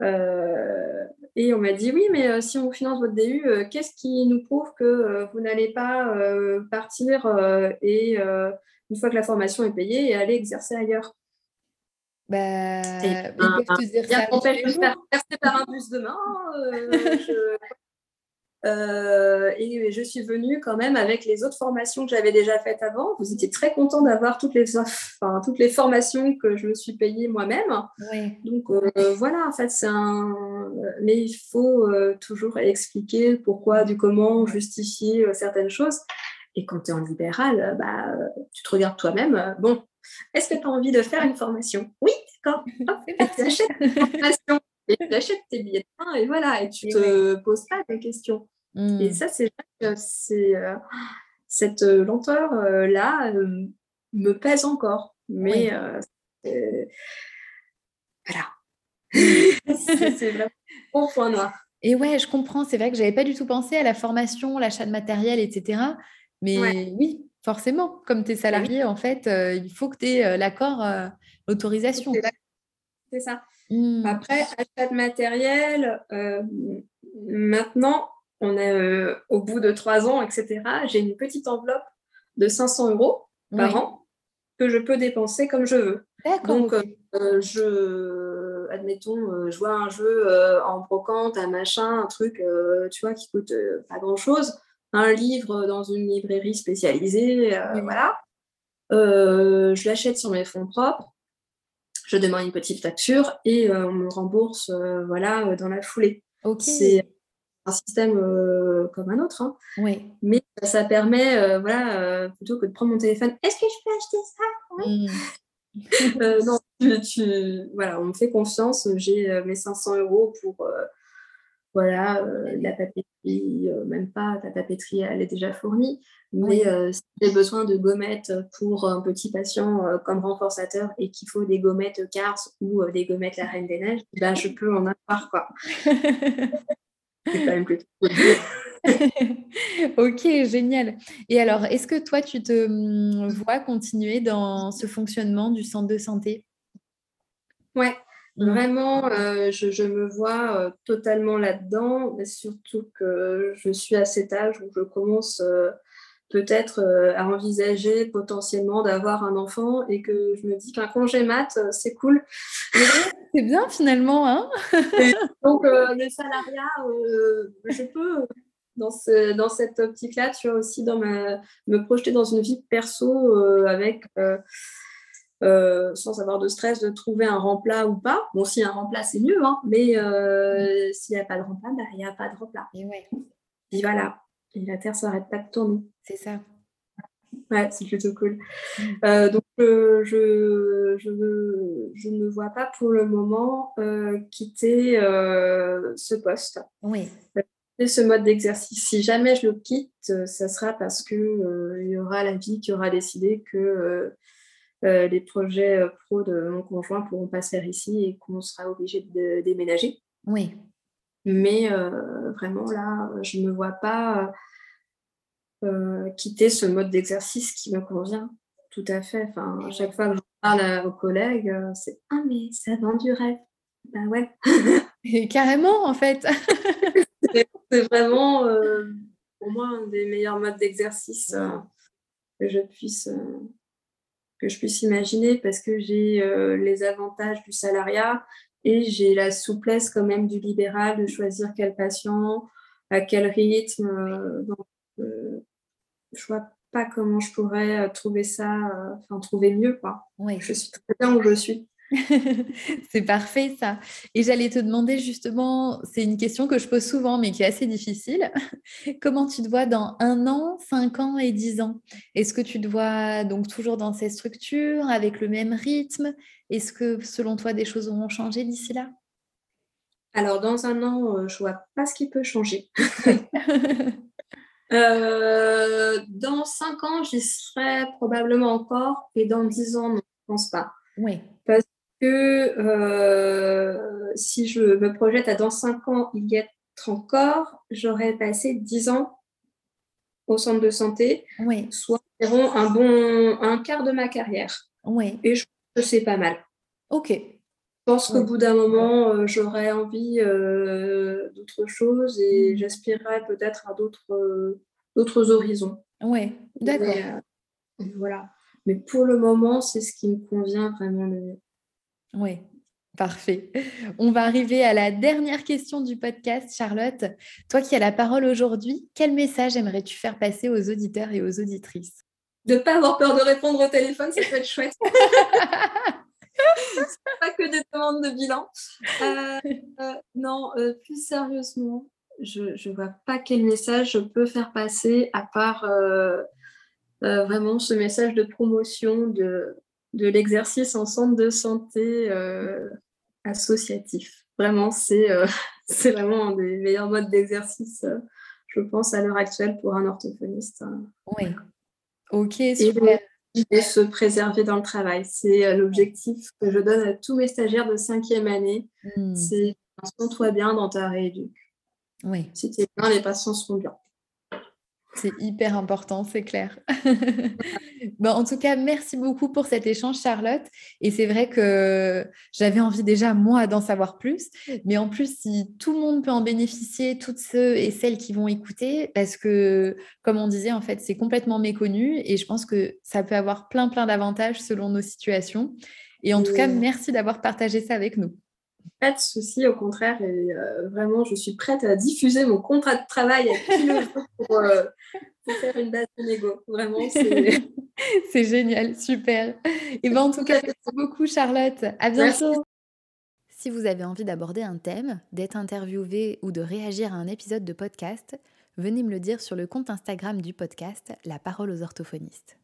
Euh, et on m'a dit, oui, mais si on finance votre DU, qu'est-ce qui nous prouve que vous n'allez pas partir et, une fois que la formation est payée, et aller exercer ailleurs bah, ils peuvent te dire ça. Faire par un bus demain. je euh, et je suis venue quand même avec les autres formations que j'avais déjà faites avant. Vous étiez très content d'avoir toutes les, enfin, toutes les formations que je me suis payée moi-même. Donc euh, voilà, en fait, c'est un. Mais il faut euh, toujours expliquer pourquoi, du comment, justifier certaines choses. Et quand tu es en libéral, bah, tu te regardes toi-même. Bon, est-ce que tu as envie de faire une formation? Oui, d'accord. tu achètes une formation et tu achètes tes billets de train et voilà, et tu ne te poses pas des questions. Et mmh. ça, c'est c'est euh, cette euh, lenteur-là euh, me pèse encore. Mais voilà. c'est vraiment bon point noir. Et ouais, je comprends. C'est vrai que j'avais pas du tout pensé à la formation, l'achat de matériel, etc. Mais oui, forcément, comme tu es salarié, en fait, il faut que tu aies l'accord, l'autorisation. C'est ça. Mmh. Après, achat de matériel, maintenant, on est euh, au bout de trois ans, etc. J'ai une petite enveloppe de 500 euros par an que je peux dépenser comme je veux. Donc, euh, je, admettons, je vois un jeu en brocante, un machin, un truc, tu vois, qui coûte pas grand-chose, un livre dans une librairie spécialisée, voilà. je l'achète sur mes fonds propres, je demande une petite facture et on me rembourse, voilà, dans la foulée. C'est un système euh, comme un autre. Hein. Oui. Mais ça permet, euh, voilà, euh, plutôt que de prendre mon téléphone, est-ce que je peux acheter ça? Mmh. Non, tu, voilà, on me fait confiance. J'ai mes 500 euros pour voilà, la papeterie, même pas, ta papeterie, elle est déjà fournie. Mais si j'ai besoin de gommettes pour un petit patient comme renforçateur et qu'il faut des gommettes Cars ou des gommettes La Reine des Neiges, ben, je peux en avoir. Quoi. ok, génial. Et alors, est-ce que toi, tu te hum, vois continuer dans ce fonctionnement du centre de santé? Ouais. Vraiment, euh, je, me vois euh, totalement là-dedans, mais surtout que je suis à cet âge où je commence euh, peut-être à envisager potentiellement d'avoir un enfant et que je me dis qu'un congé mat, c'est cool. c'est bien finalement. Hein donc, le salariat, je peux, dans, ce, dans cette optique-là, tu vois, aussi dans ma, me projeter dans une vie perso avec. Sans avoir de stress de trouver un remplat ou pas. Bon, si un remplat, c'est mieux, hein, mais s'il n'y a pas de remplat, bah, il n'y a pas de remplat. Et, ouais. et voilà. Et la Terre ne s'arrête pas de tourner. C'est ça. Ouais, c'est plutôt cool. Mm. Euh, donc, euh, je, je, je, ne vois pas pour le moment euh, quitter ce poste. Oui. ce mode d'exercice. Si jamais je le quitte, ça sera parce qu'il il y aura la vie qui aura décidé que les projets pro de mon conjoint pourront pas se faire ici et qu'on sera obligé de déménager. Oui. Mais vraiment, là, je ne me vois pas euh, quitter ce mode d'exercice qui me convient tout à fait. Enfin, à chaque fois que je parle aux collègues, euh, c'est Ah, mais ça vend du rêve. Ben ouais. Et carrément, en fait. c'est vraiment euh, pour moi un des meilleurs modes d'exercice que je puisse que je puisse imaginer parce que j'ai les avantages du salariat et j'ai la souplesse quand même du libéral de choisir quel patient, à quel rythme. je vois pas comment je pourrais trouver ça, enfin trouver mieux quoi. Oui. Je suis très bien où je suis. c'est parfait ça. Et j'allais te demander justement, c'est une question que je pose souvent mais qui est assez difficile. Comment tu te vois dans un an, cinq ans et dix ans? Est-ce que tu te vois donc toujours dans ces structures, avec le même rythme? Est-ce que selon toi des choses auront changé d'ici là? Alors dans un an, euh, je vois pas ce qui peut changer. Euh, dans cinq ans, j'y serai probablement encore et dans dix ans, non, je ne pense pas. Oui que euh, si je me projette à dans 5 ans y être encore, j'aurais passé 10 ans au centre de santé, soit environ un bon un quart de ma carrière. Et je pense que c'est pas mal. Ok. Je pense qu'au bout d'un moment, euh, j'aurais envie euh, d'autre chose et mm. j'aspirerais peut-être à d'autres euh, d'autres horizons. Oui, d'accord. voilà. Mais pour le moment, c'est ce qui me convient vraiment le mieux. Oui, Parfait. On va arriver à la dernière question du podcast, Charlotte. Toi qui as la parole aujourd'hui, quel message aimerais-tu faire passer aux auditeurs et aux auditrices? De ne pas avoir peur de répondre au téléphone, ça peut être chouette. pas que des demandes de bilan. Euh, euh, non, euh, plus sérieusement, je ne vois pas quel message je peux faire passer à part vraiment ce message de promotion de, de l'exercice en centre de santé associatif. Vraiment, c'est c'est vraiment un des meilleurs modes d'exercice, je pense, à l'heure actuelle pour un orthophoniste. Oui. Ok, super et se préserver dans le travail. C'est euh, l'objectif que je donne à tous mes stagiaires de cinquième année. Hmm. C'est sens-toi bien dans ta rééduque. Oui. Si tu es bien, les patients seront bien. C'est hyper important, c'est clair. bon, en tout cas, merci beaucoup pour cet échange, Charlotte. Et c'est vrai que j'avais envie déjà, moi, d'en savoir plus. Mais en plus, si tout le monde peut en bénéficier, toutes ceux et celles qui vont écouter, parce que, comme on disait, en fait, c'est complètement méconnu. Et je pense que ça peut avoir plein, plein d'avantages selon nos situations. Et en tout cas, merci d'avoir partagé ça avec nous. Pas de souci, au contraire, et euh, vraiment, je suis prête à diffuser mon contrat de travail à qui le pour, euh, pour, faire une base de négo. Vraiment, c'est génial, super. Et ben, en tout cas, merci beaucoup, Charlotte. À bientôt. Si vous avez envie d'aborder un thème, d'être interviewé ou de réagir à un épisode de podcast, venez me le dire sur le compte Instagram du podcast La parole aux orthophonistes.